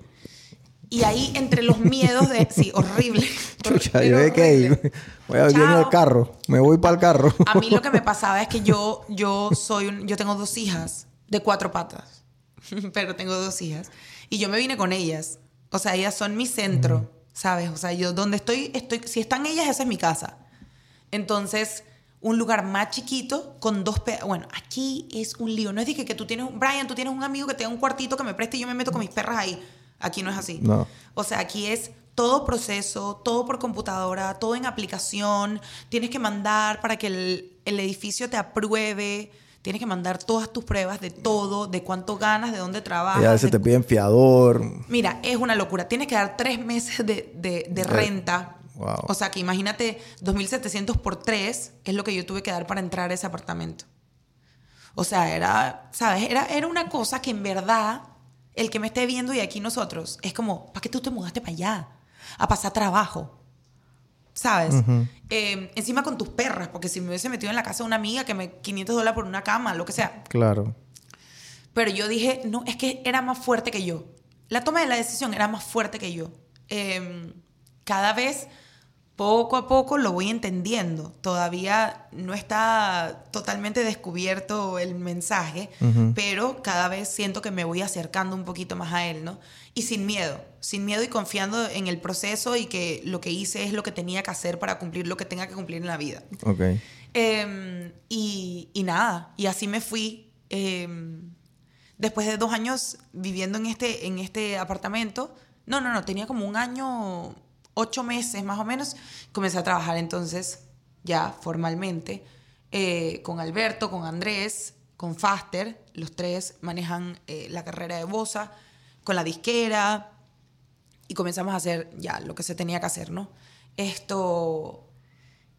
Y ahí, entre los miedos de... Sí, horrible. Chucha, yo que voy a venir el carro. Me voy para el carro. A mí lo que me pasaba es que yo, yo soy un, Yo tengo dos hijas de cuatro patas. Pero tengo dos hijas. Y yo me vine con ellas. O sea, ellas son mi centro. ¿Sabes? O sea, yo donde estoy, estoy, si están ellas, esa es mi casa. Entonces, un lugar más chiquito con dos... Bueno, aquí es un lío. No es de que, tú tienes... Brian, tú tienes un amigo que te da un cuartito que me preste y yo me meto con mis perras ahí. Aquí no es así. No. O sea, aquí es todo proceso, todo por computadora, todo en aplicación, tienes que mandar para que el, el edificio te apruebe, tienes que mandar todas tus pruebas de todo, de cuánto ganas, de dónde trabajas. Y a veces te piden fiador. Mira, es una locura. Tienes que dar tres meses de, de, de renta. Wow. O sea, que imagínate, 2.700 por tres es lo que yo tuve que dar para entrar a ese apartamento. O sea, era, ¿sabes? Era, era una cosa que en verdad, el que me esté viendo y aquí nosotros, es como, ¿para qué tú te mudaste para allá? A pasar trabajo. ¿Sabes? Eh, encima con tus perras, porque si me hubiese metido en la casa de una amiga que me 500 dólares por una cama, lo que sea. Claro. Pero yo dije, no, es que era más fuerte que yo. La toma de la decisión era más fuerte que yo. Eh, cada vez, poco a poco, lo voy entendiendo. Todavía no está totalmente descubierto el mensaje, pero cada vez siento que me voy acercando un poquito más a él, ¿no? Y sin miedo, sin miedo y confiando en el proceso y que lo que hice es lo que tenía que hacer para cumplir lo que tenga que cumplir en la vida. Ok. Eh, y, y, nada, y así me fui. Eh, después de dos años viviendo en este, en este apartamento, no, no, no, tenía como un año, ocho meses más o menos, comencé a trabajar entonces ya formalmente eh, con Alberto, con Andrés, con Faster, los tres manejan eh, la carrera de Bosa, con la disquera, y comenzamos a hacer ya lo que se tenía que hacer, ¿no? Esto,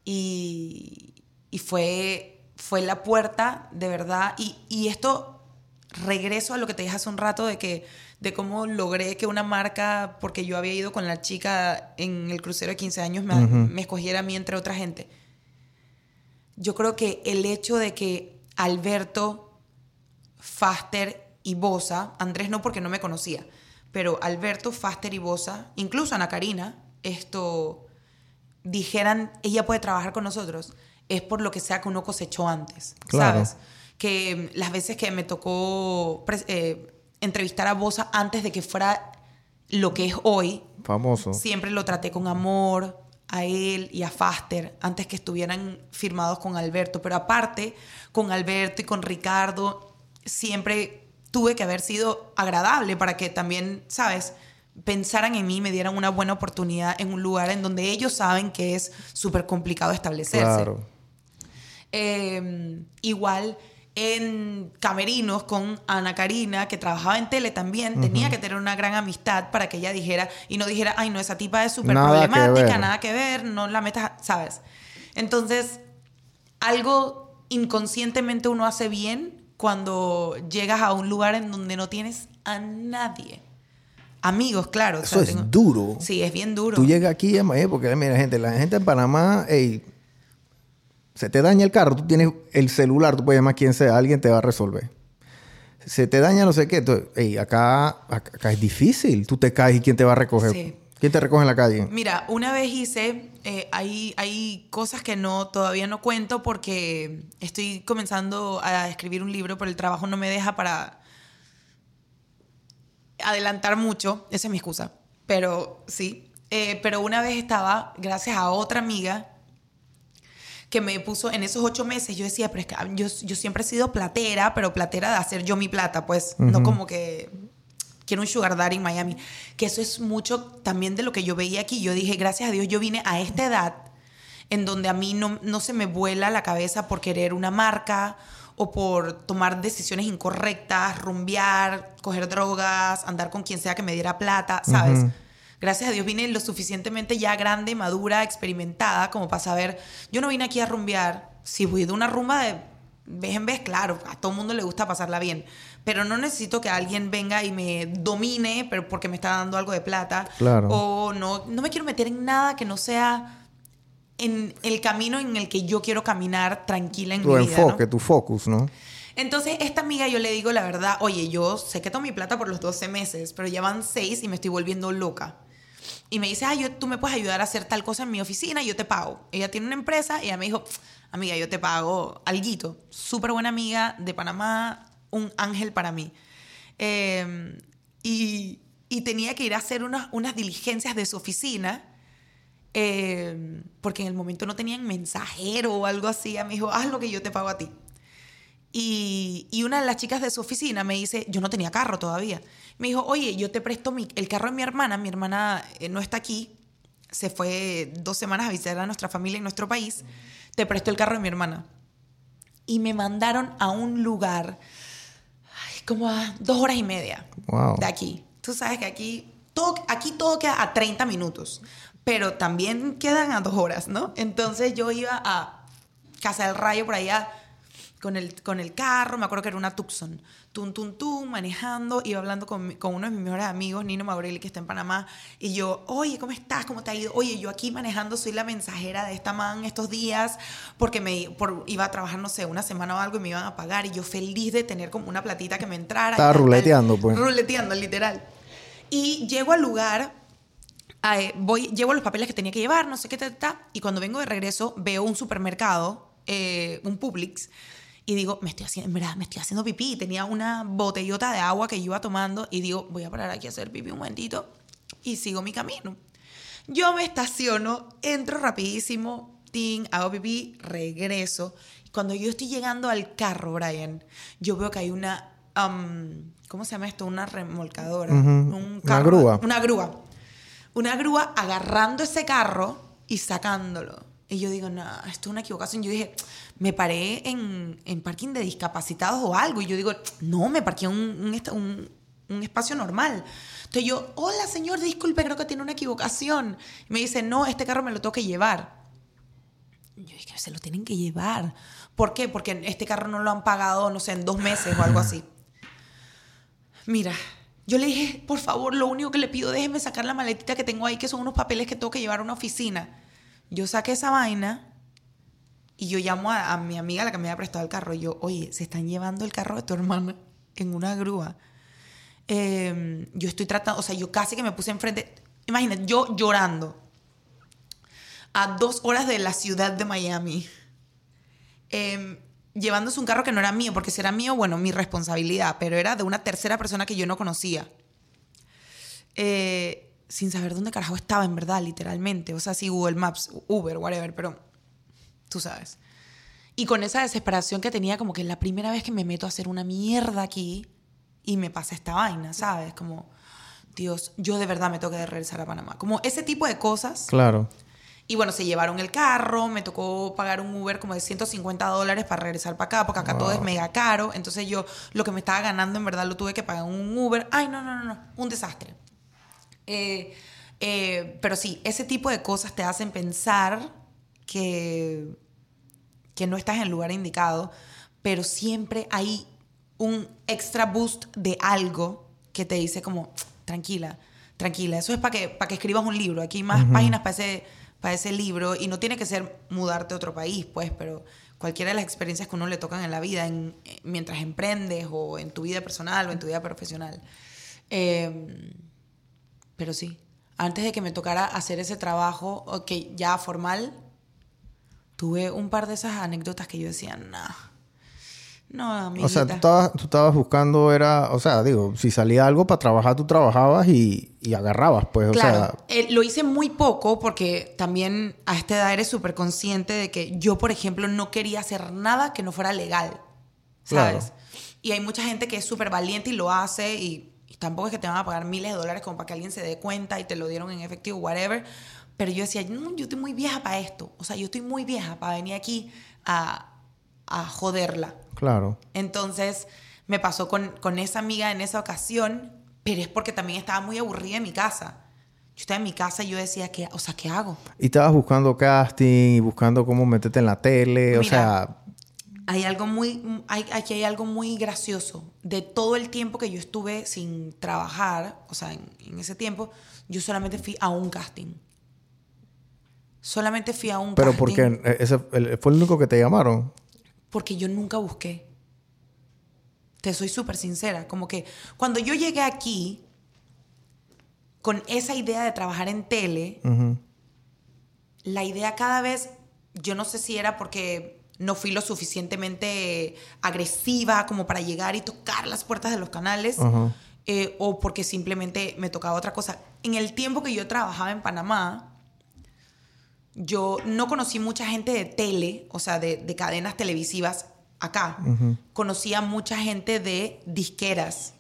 y, y fue, fue la puerta, de verdad, y, y esto regreso a lo que te dije hace un rato de que de cómo logré que una marca, porque yo había ido con la chica en el crucero de 15 años, me, uh -huh. me escogiera a mí entre otra gente. Yo creo que el hecho de que Alberto, Faster y Bosa, Andrés no porque no me conocía, pero Alberto, Faster y Bosa, incluso Ana Karina, esto dijeran, ella puede trabajar con nosotros, es por lo que sea que uno cosechó antes, Claro. ¿sabes? Que las veces que me tocó eh, entrevistar a Bosa antes de que fuera lo que es hoy, Famoso. siempre lo traté con amor a él y a Faster antes que estuvieran firmados con Alberto. Pero aparte, con Alberto y con Ricardo, siempre tuve que haber sido agradable para que también, ¿sabes? pensaran en mí me dieran una buena oportunidad en un lugar en donde ellos saben que es súper complicado establecerse. Claro. Eh, igual en Camerinos con Ana Karina, que trabajaba en tele también, uh -huh. tenía que tener una gran amistad para que ella dijera y no dijera, ay, no, esa tipa es súper problemática, nada que ver, no la metas, ¿sabes? Entonces, algo inconscientemente uno hace bien cuando llegas a un lugar en donde no tienes a nadie. Amigos, claro. Eso o sea, es tengo... duro. Sí, es bien duro. Tú llegas aquí, porque mira, gente, la gente en Panamá, ey, se te daña el carro, tú tienes el celular, tú puedes llamar a quien sea, alguien te va a resolver. Se te daña no sé qué, tú, ey, acá, acá es difícil. Tú te caes y quién te va a recoger. Sí. ¿Quién te recoge en la calle? Mira, una vez hice, eh, hay, hay cosas que no todavía no cuento porque estoy comenzando a escribir un libro, pero el trabajo no me deja para adelantar mucho. Esa es mi excusa. Pero sí. Eh, pero una vez estaba, gracias a otra amiga, que me puso en esos ocho meses, yo decía, pero es que yo, yo siempre he sido platera, pero platera de hacer yo mi plata, pues, uh -huh. no como que quiero un sugar daddy en Miami. Que eso es mucho también de lo que yo veía aquí. Yo dije, gracias a Dios, yo vine a esta edad en donde a mí no, no se me vuela la cabeza por querer una marca o por tomar decisiones incorrectas, rumbear, coger drogas, andar con quien sea que me diera plata, ¿sabes? Uh -huh. Gracias a Dios vine lo suficientemente ya grande, madura, experimentada, como para saber, yo no vine aquí a rumbear. Si voy de una rumba de vez en vez, claro, a todo mundo le gusta pasarla bien. Pero no necesito que alguien venga y me domine pero porque me está dando algo de plata. Claro. O no, no me quiero meter en nada que no sea en el camino en el que yo quiero caminar tranquila en tu mi vida. Tu enfoque, ¿no? tu focus, ¿no? Entonces, esta amiga yo le digo la verdad, oye, yo sé que tomo mi plata por los 12 meses, pero ya van 6 y me estoy volviendo loca. Y me dice, ah, yo, tú me puedes ayudar a hacer tal cosa en mi oficina y yo te pago. Ella tiene una empresa y ella me dijo, amiga, yo te pago alguito. Súper buena amiga de Panamá, un ángel para mí. Eh, y, tenía que ir a hacer unas, diligencias de su oficina. Eh, porque en el momento no tenían mensajero o algo así. Me dijo, haz lo que yo te pago a ti. Y, y, una de las chicas de su oficina me dice, yo no tenía carro todavía. Me dijo, oye, yo te presto mi, el carro de mi hermana. Mi hermana eh, no está aquí. Se fue dos semanas a visitar a nuestra familia en nuestro país. Te presto el carro de mi hermana. Y me mandaron a un lugar como a dos horas y media de aquí. Tú sabes que aquí todo, aquí todo queda a 30 minutos, pero también quedan a dos horas, ¿no? Entonces yo iba a Casa del Rayo por allá con el, con el carro, me acuerdo que era una Tucson, tum, tum, tum, manejando, iba hablando con, con uno de mis mejores amigos, Nino Maureli, que está en Panamá, y yo, oye, ¿cómo estás? ¿Cómo te ha ido? Oye, yo aquí manejando soy la mensajera de esta man estos días, porque me por, iba a trabajar, no sé, una semana o algo y me iban a pagar, y yo feliz de tener como una platita que me entrara. Estaba ruleteando, pues. Ruleteando, literal. Y llego al lugar, voy, llevo los papeles que tenía que llevar, no sé qué, tal, y cuando vengo de regreso veo un supermercado, eh, un Publix, y digo, me estoy haciendo, en verdad, me estoy haciendo pipí. Tenía una botellota de agua que yo iba tomando y digo, voy a parar aquí a hacer pipí un momentito y sigo mi camino. Yo me estaciono, entro rapidísimo, ting, hago pipí, regreso. Cuando yo estoy llegando al carro, Brian, yo veo que hay una, ¿cómo se llama esto? Una remolcadora. un una grúa. Una grúa. Una grúa agarrando ese carro y sacándolo. Y yo digo, no, esto es una equivocación. Yo dije, me paré en, en parking de discapacitados o algo. Y yo digo, no, me parqué en un, un, espacio normal. Entonces yo, hola señor, disculpe, creo que tiene una equivocación. Y me dice, no, este carro me lo tengo que llevar. Yo dije, se lo tienen que llevar. ¿Por qué? Porque este carro no lo han pagado, no sé, en dos meses o algo así. Mira, yo le dije, por favor, lo único que le pido, déjeme sacar la maletita que tengo ahí, que son unos papeles que tengo que llevar a una oficina. Yo saqué esa vaina y yo llamo a, mi amiga, la que me había prestado el carro, y yo, oye, se están llevando el carro de tu hermana en una grúa. Em, yo estoy tratando, o sea, yo casi que me puse enfrente, imagínate, yo llorando a dos horas de la ciudad de Miami, eh, llevándose un carro que no era mío, porque si era mío, bueno, mi responsabilidad, pero era de una tercera persona que yo no conocía. Eh, sin saber dónde carajo estaba en verdad, literalmente. O sea, sí, Google Maps, Uber, whatever, pero tú sabes. Y con esa desesperación que tenía, como que es la primera vez que me meto a hacer una mierda aquí y me pasa esta vaina, ¿sabes? Como, Dios, yo de verdad me tengo que regresar a Panamá. Como ese tipo de cosas. Claro. Y bueno, se llevaron el carro, me tocó pagar un Uber como de 150 dólares para regresar para acá, porque acá todo es mega caro. Entonces yo lo que me estaba ganando en verdad lo tuve que pagar un Uber. Ay, no, no, no, no, un desastre. Eh, eh, pero sí, ese tipo de cosas te hacen pensar que, que no estás en el lugar indicado, pero siempre hay un extra boost de algo que te dice como, tranquila, tranquila, eso es para que, para que escribas un libro, aquí hay más páginas para ese, para ese libro y no tiene que ser mudarte a otro país, pues, pero cualquiera de las experiencias que uno le tocan en la vida, en, mientras emprendes o en tu vida personal o en tu vida profesional. Eh, pero sí, antes de que me tocara hacer ese trabajo, ok, ya formal, tuve un par de esas anécdotas que yo decía, nah. No, amiguita. O sea, tú estabas, tú estabas, buscando, era, o sea, digo, si salía algo para trabajar, tú trabajabas y, y agarrabas, pues, o sea. Eh, lo hice muy poco porque también a esta edad eres súper consciente de que yo, por ejemplo, no quería hacer nada que no fuera legal, ¿sabes? Y hay mucha gente que es súper valiente y lo hace y tampoco es que te van a pagar miles de dólares como para que alguien se dé cuenta y te lo dieron en efectivo, whatever. Pero yo decía, no, yo estoy muy vieja para esto. O sea, yo estoy muy vieja para venir aquí a, a joderla. Claro. Entonces, me pasó con, con esa amiga en esa ocasión, pero es porque también estaba muy aburrida en mi casa. Yo estaba en mi casa y yo decía, ¿qué, o sea, ¿qué hago? Y estabas buscando casting y buscando cómo meterte en la tele, o sea hay algo muy, hay, aquí hay algo muy gracioso. De todo el tiempo que yo estuve sin trabajar, o sea, en, ese tiempo, yo solamente fui a un casting. Solamente fui a un Pero casting. Pero porque ese fue el único que te llamaron. Porque yo nunca busqué. Te soy súper sincera. Como que cuando yo llegué aquí, con esa idea de trabajar en tele, la idea cada vez, yo no sé si era porque no fui lo suficientemente agresiva como para llegar y tocar las puertas de los canales. Eh, o porque simplemente me tocaba otra cosa. En el tiempo que yo trabajaba en Panamá, yo no conocí mucha gente de tele, o sea, de, cadenas televisivas acá, conocía a mucha gente de disqueras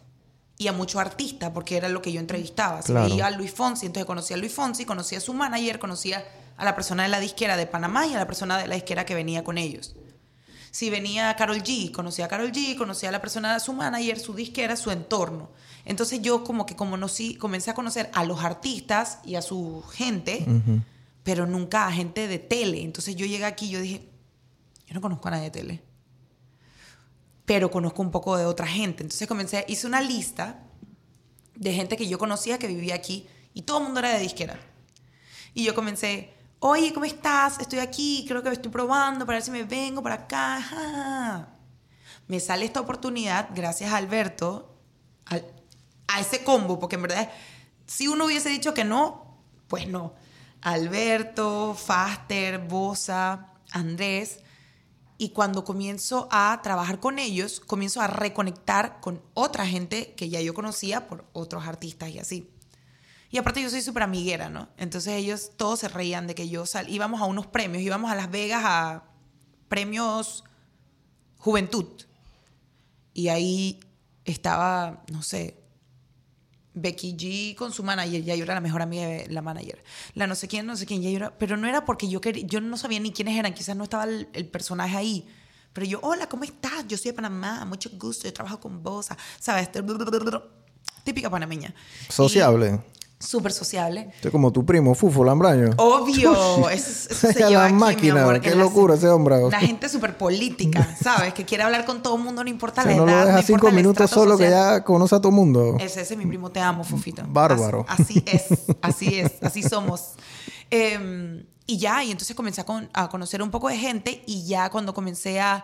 y a muchos artistas, porque era lo que yo entrevistaba. Si veía a Luis Fonsi, entonces conocía a Luis Fonsi, conocía a su manager, conocía a la persona de la disquera de Panamá y a la persona de la disquera que venía con ellos. Si venía Carol G, conocía a Carol G, conocía a la persona de su manager, su disquera, su entorno. Entonces yo como que como no, sí, comencé a conocer a los artistas y a su gente, pero nunca a gente de tele. Entonces yo llegué aquí y yo dije, yo no conozco a nadie de tele pero conozco un poco de otra gente. Entonces comencé, hice una lista de gente que yo conocía que vivía aquí y todo el mundo era de disquera. Y yo comencé, oye, ¿cómo estás? Estoy aquí, creo que estoy probando para ver si me vengo para acá. Me sale esta oportunidad gracias a Alberto, a ese combo, porque en verdad, si uno hubiese dicho que no, pues no. Alberto, Faster, Bosa, Andrés, y cuando comienzo a trabajar con ellos, comienzo a reconectar con otra gente que ya yo conocía por otros artistas y así. Y aparte yo soy súper amiguera, ¿no? Entonces ellos todos se reían de que yo sal íbamos a unos premios, íbamos a Las Vegas a premios juventud. Y ahí estaba, no sé, Becky G con su manager, ya yo era la mejor amiga de la manager. La no sé quién, no sé quién, ya yo era, pero no era porque yo quería, yo no sabía ni quiénes eran, quizás no estaba el, personaje ahí. Pero yo, hola, ¿cómo estás? Yo soy de Panamá, mucho gusto, yo trabajo con vos, ¿sabes? Típica panameña. Sociable. Súper sociable. Estoy como tu primo, Fufo Lambraño. Obvio. Eso se la máquina. Qué locura ese hombre. La gente súper política, ¿sabes? Que quiere hablar con todo el mundo, no importa la edad. No lo deja cinco minutos solo que ya conoce a todo el mundo. Ese, ese es mi primo, te amo, Fufito. Bárbaro. Así, es, así es, así somos. Em, y ya, y entonces comencé a, conocer un poco de gente y ya cuando comencé a,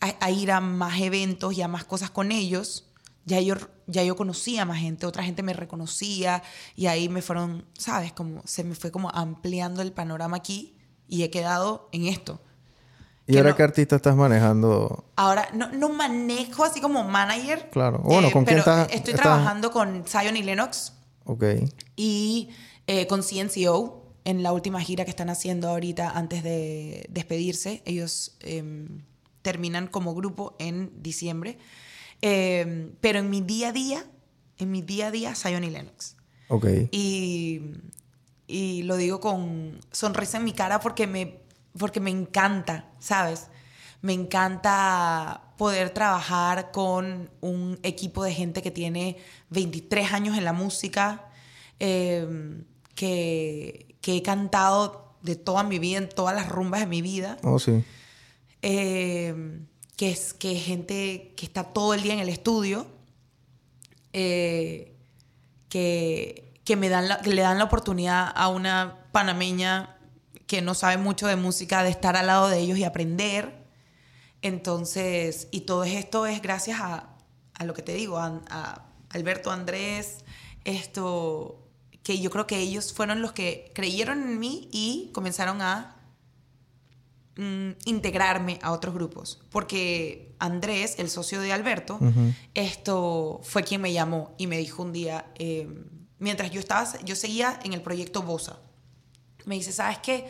a ir a más eventos y a más cosas con ellos, ya yo, ya yo conocía más gente, otra gente me reconocía y ahí me fueron, ¿sabes? Como se me fue como ampliando el panorama aquí y he quedado en esto. ¿Y ahora qué artista estás manejando? Ahora no, no manejo así como manager. Claro. Bueno, ¿con quién estás? Estoy trabajando con Zion y Lennox. Ok. Y eh, con CNCO en la última gira que están haciendo ahorita antes de despedirse. Ellos em, terminan como grupo en diciembre. Em, pero en mi día a día, en mi día a día, Zion y Lennox. Ok. Y, y lo digo con sonrisa en mi cara porque me, porque me encanta, ¿sabes? Me encanta poder trabajar con un equipo de gente que tiene 23 años en la música, em, que, que, he cantado de toda mi vida, en todas las rumbas de mi vida. Oh, sí. Eh, que es que gente que está todo el día en el estudio, eh, que, que, me dan que le dan la oportunidad a una panameña que no sabe mucho de música de estar al lado de ellos y aprender. Entonces, y todo esto es gracias a, a lo que te digo, a, a, Alberto Andrés, esto, que yo creo que ellos fueron los que creyeron en mí y comenzaron a Mm, integrarme a otros grupos. Porque Andrés, el socio de Alberto, esto fue quien me llamó y me dijo un día, em, mientras yo estaba, yo seguía en el proyecto Bosa, me dice, ¿sabes qué?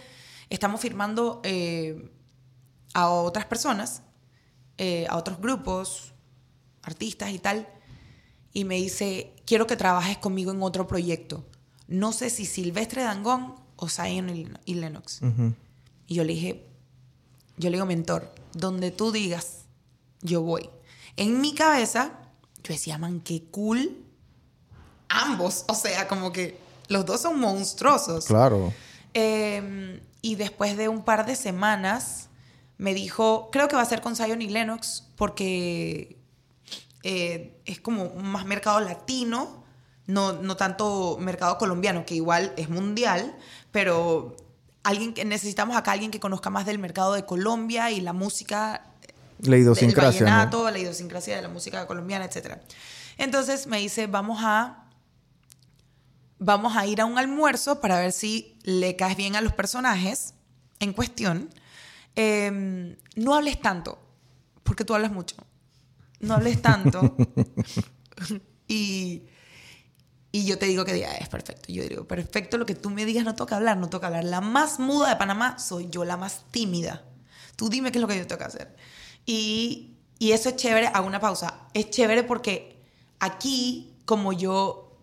Estamos firmando eh, a otras personas, eh, a otros grupos, artistas y tal, y me dice, quiero que trabajes conmigo en otro proyecto. No sé si Silvestre Dangón o Zion y Lennox. Y yo le dije, yo le digo, mentor, donde tú digas, yo voy. En mi cabeza, yo decía, man, qué cool. Ambos, o sea, como que los dos son monstruosos. Claro. Em, y después de un par de semanas, me dijo, creo que va a ser con Zion y Lennox, porque eh, es como más mercado latino, no, no tanto mercado colombiano, que igual es mundial, pero alguien que necesitamos acá alguien que conozca más del mercado de Colombia y la música la idiosincrasia, del vallenato, la idiosincrasia de la música colombiana, etc. Entonces me dice, vamos a vamos a ir a un almuerzo para ver si le caes bien a los personajes en cuestión. Em, no hables tanto, porque tú hablas mucho. No hables tanto. y y yo te digo que día es perfecto. Yo digo, perfecto, lo que tú me digas no toca hablar, no toca hablar. La más muda de Panamá soy yo, la más tímida. Tú dime qué es lo que yo tengo que hacer. Y, y eso es chévere, hago una pausa. Es chévere porque aquí, como yo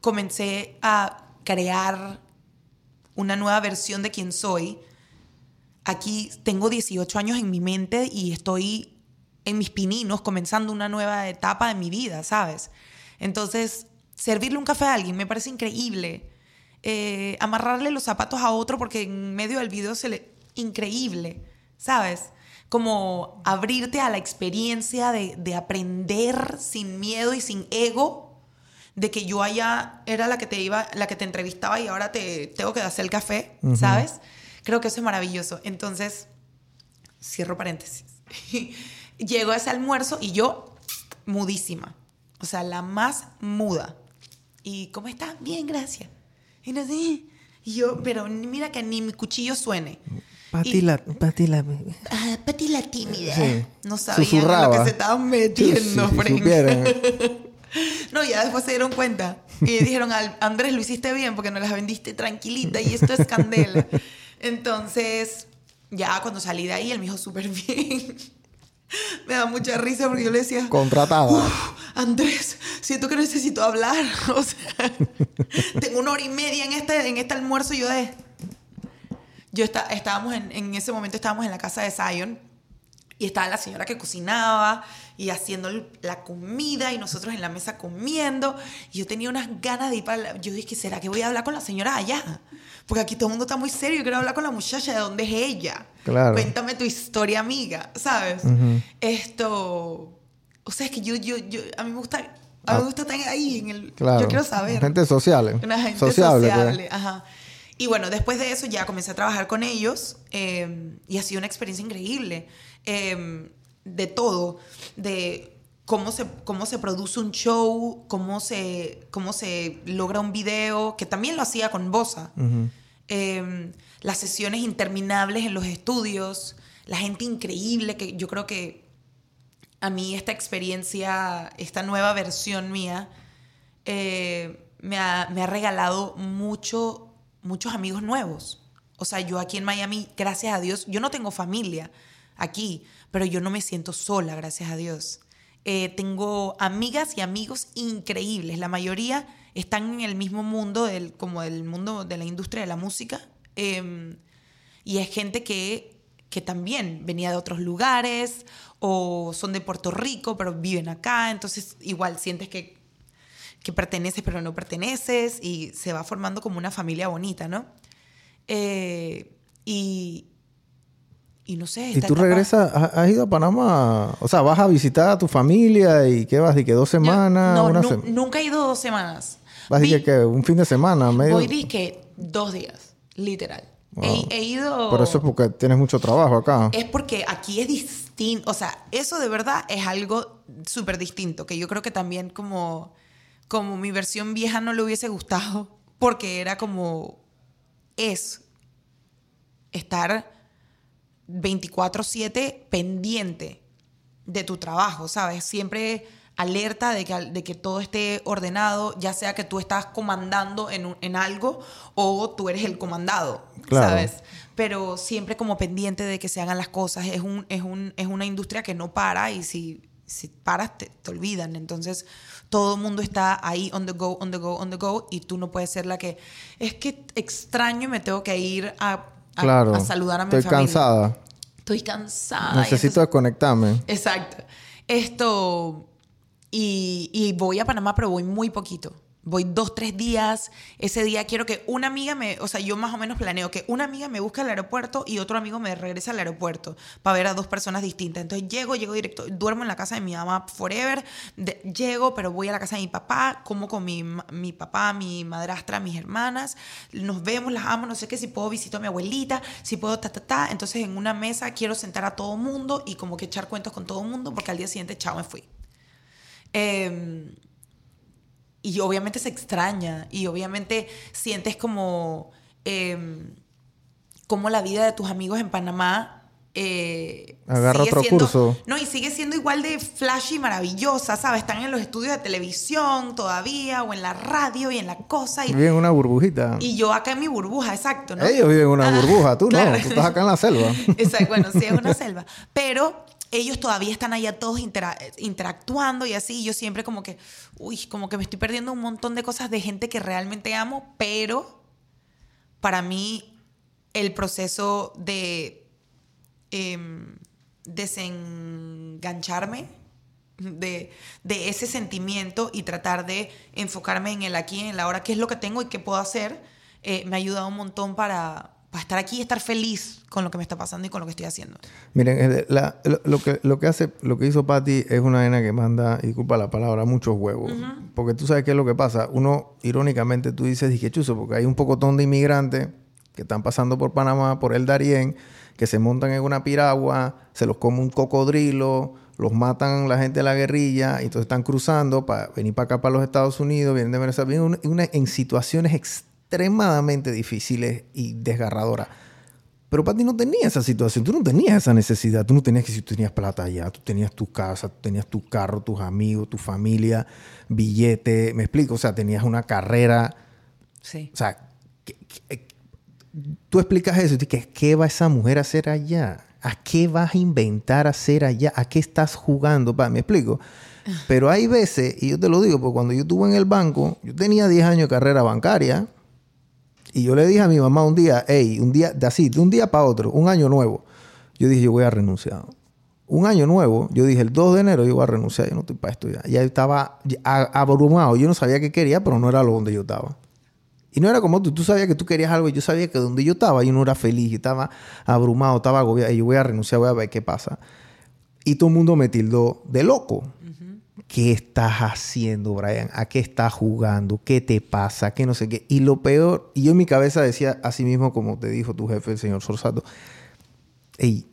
comencé a crear una nueva versión de quien soy, aquí tengo 18 años en mi mente y estoy en mis pininos comenzando una nueva etapa de mi vida, ¿sabes? Entonces, servirle un café a alguien me parece increíble. Eh, amarrarle los zapatos a otro porque en medio del video se le... Increíble, ¿sabes? Como abrirte a la experiencia de, de aprender sin miedo y sin ego de que yo allá era la que te iba, la que te entrevistaba y ahora te tengo que hacer el café, ¿sabes? Creo que eso es maravilloso. Entonces, cierro paréntesis. Llego a ese almuerzo y yo mudísima. O sea, la más muda. ¿Y cómo estás? Bien, gracias. Y no sé. Y yo, pero mira que ni mi cuchillo suene. Pati la, Pati la... Ah, Pati la tímida. No sabía lo que se estaban metiendo, sí, No, ya después se dieron cuenta. Y dijeron, Andrés, lo hiciste bien porque no las vendiste tranquilita y esto es candela. Entonces, ya cuando salí de ahí, él me dijo súper bien. Me da mucha risa porque yo le decía... Contratada. Andrés, siento que necesito hablar. O sea, tengo una hora y media en este, en este almuerzo y yo de... Yo está, estábamos en, en ese momento estábamos en la casa de Zion y estaba la señora que cocinaba y haciendo la comida y nosotros en la mesa comiendo. Y yo tenía unas ganas de ir para... Yo dije, ¿será que voy a hablar con la señora allá? Porque aquí todo el mundo está muy serio. Yo quiero hablar con la muchacha. ¿De dónde es ella? Claro. Cuéntame tu historia, amiga. ¿Sabes? Esto... O sea, es que yo, yo, yo... A mí me gusta... A mí me gusta estar ahí en el... Claro. Yo quiero saber. Gente social. Una gente sociable. Pues. Ajá. Y bueno, después de eso ya comencé a trabajar con ellos eh, y ha sido una experiencia increíble. Em, de todo, de cómo se, cómo se produce un show, cómo se, cómo se logra un video, que también lo hacía con Bosa. Em, las sesiones interminables en los estudios, la gente increíble, que yo creo que a mí esta experiencia, esta nueva versión mía, eh, me, ha, regalado mucho, muchos amigos nuevos. O sea, yo aquí en Miami, gracias a Dios, yo no tengo familia aquí, pero yo no me siento sola, gracias a Dios. Eh, tengo amigas y amigos increíbles, la mayoría están en el mismo mundo, del, como el mundo de la industria de la música, em, y es gente que, que también venía de otros lugares o son de Puerto Rico, pero viven acá, entonces igual sientes que, que perteneces, pero no perteneces, y se va formando como una familia bonita, ¿no? Eh, y, y no sé. ¿Y tú regresas, has ido a Panamá? O sea, vas a visitar a tu familia y qué vas, y que dos semanas. no, nunca he ido dos semanas. Vas a decir que un fin de semana, medio. Voy que dos días, literal. He, ido. Pero eso es porque tienes mucho trabajo acá. Es porque aquí es distinto. O sea, eso de verdad es algo súper distinto. Que yo creo que también, como, como mi versión vieja no le hubiese gustado, porque era como. Es estar 24/7 pendiente de tu trabajo, ¿sabes? Siempre alerta de que, de que todo esté ordenado, ya sea que tú estás comandando en, en algo o tú eres el comandado, ¿sabes? Pero siempre como pendiente de que se hagan las cosas. Es, un, es, un, es una industria que no para y si, si paras te, te olvidan. Entonces todo el mundo está ahí on the go, on the go, on the go y tú no puedes ser la que es que extraño y me tengo que ir a claro, a, saludar a mi estoy cansada. Estoy cansada. Necesito desconectarme. Exacto. Esto. Y, voy a Panamá, pero voy muy poquito voy dos, tres días. Ese día quiero que una amiga me, o sea, yo más o menos planeo que una amiga me busque al aeropuerto y otro amigo me regrese al aeropuerto para ver a dos personas distintas. Entonces llego, llego directo, duermo en la casa de mi mamá forever, llego, pero voy a la casa de mi papá, como con mi, mi papá, mi madrastra, mis hermanas, nos vemos, las amo, no sé qué, si puedo visitar a mi abuelita, si puedo ta, ta, ta. Entonces en una mesa quiero sentar a todo mundo y como que echar cuentos con todo mundo porque al día siguiente, chao, me fui. Eh, y obviamente se extraña y obviamente sientes como, em, como la vida de tus amigos en Panamá Eh, Agarra otro curso. No, y sigue siendo igual de flashy y maravillosa, ¿sabes? Están en los estudios de televisión todavía, o en la radio y en la cosa. Y, viven en una burbujita. Y yo acá en mi burbuja, exacto, ¿no? Ellos viven en una burbuja, tú no, tú estás acá en la selva. exacto, bueno, sí, es una selva. Pero ellos todavía están allá todos interactuando y así. Y yo siempre como que, uy, como que me estoy perdiendo un montón de cosas de gente que realmente amo, pero para mí el proceso de em, desengancharme de, de, ese sentimiento y tratar de enfocarme en el aquí, en la ahora, qué es lo que tengo y qué puedo hacer, eh, me ha ayudado un montón para, para estar aquí y estar feliz con lo que me está pasando y con lo que estoy haciendo. Miren, lo, que, lo que hace, lo que hizo Patty es una nena que manda, y disculpa la palabra, muchos huevos. Porque tú sabes qué es lo que pasa. Uno, irónicamente, tú dices, dije, chuzo, porque hay un pocotón de inmigrantes que están pasando por Panamá, por el Darién, que se montan en una piragua, se los come un cocodrilo, los matan la gente de la guerrilla, y entonces están cruzando para venir para acá, para los Estados Unidos, vienen de Venezuela, vienen en situaciones extremas extremadamente difíciles y desgarradoras. Pero ti no tenía esa situación, tú no tenías esa necesidad, tú no tenías que si tú tenías plata allá, tú tenías tu casa, tú tenías tu carro, tus amigos, tu familia, billete, me explico, o sea, tenías una carrera. Sí. O sea, tú explicas eso y dices, ¿qué va esa mujer a hacer allá? ¿A qué vas a inventar hacer allá? ¿A qué estás jugando? ¿Me explico? Pero hay veces, y yo te lo digo, porque cuando yo estuve en el banco, yo tenía 10 años de carrera bancaria, y yo le dije a mi mamá un día, hey, un día, de así, un día para otro, un año nuevo, yo dije, yo voy a renunciar. Un año nuevo, yo dije, el 2 de enero yo voy a renunciar, yo no estoy para estudiar. Ya estaba abrumado, yo no sabía qué quería, pero no era lo donde yo estaba. Y no era como tú, tú sabías que tú querías algo y yo sabía que donde yo estaba yo no era feliz, estaba abrumado, estaba agobiado, y yo voy a renunciar, voy a ver qué pasa. Y todo el mundo me tildó de loco. ¿Qué estás haciendo, Brian? ¿A qué estás jugando? ¿Qué te pasa? ¿Qué no sé qué? Y lo peor, y yo en mi cabeza decía así mismo como te dijo tu jefe, el señor Sorsato, hey,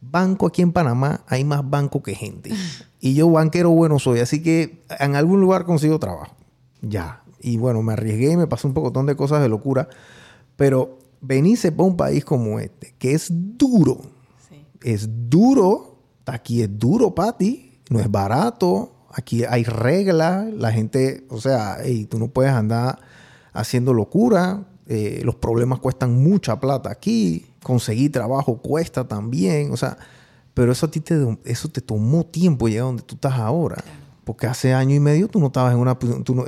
banco aquí en Panamá hay más banco que gente. Y yo banquero bueno soy, así que en algún lugar consigo trabajo. Ya. Y bueno, me arriesgué y me pasó un pocotón de cosas de locura. Pero venirse para un país como este, que es duro. Es duro. Aquí es duro para ti no es barato, aquí hay reglas, la gente, o sea, tú no puedes andar haciendo locura, eh, los problemas cuestan mucha plata aquí, conseguir trabajo cuesta también, o sea, pero eso a ti te, eso te tomó tiempo llegar donde tú estás ahora. Porque hace año y medio tú no estabas en una...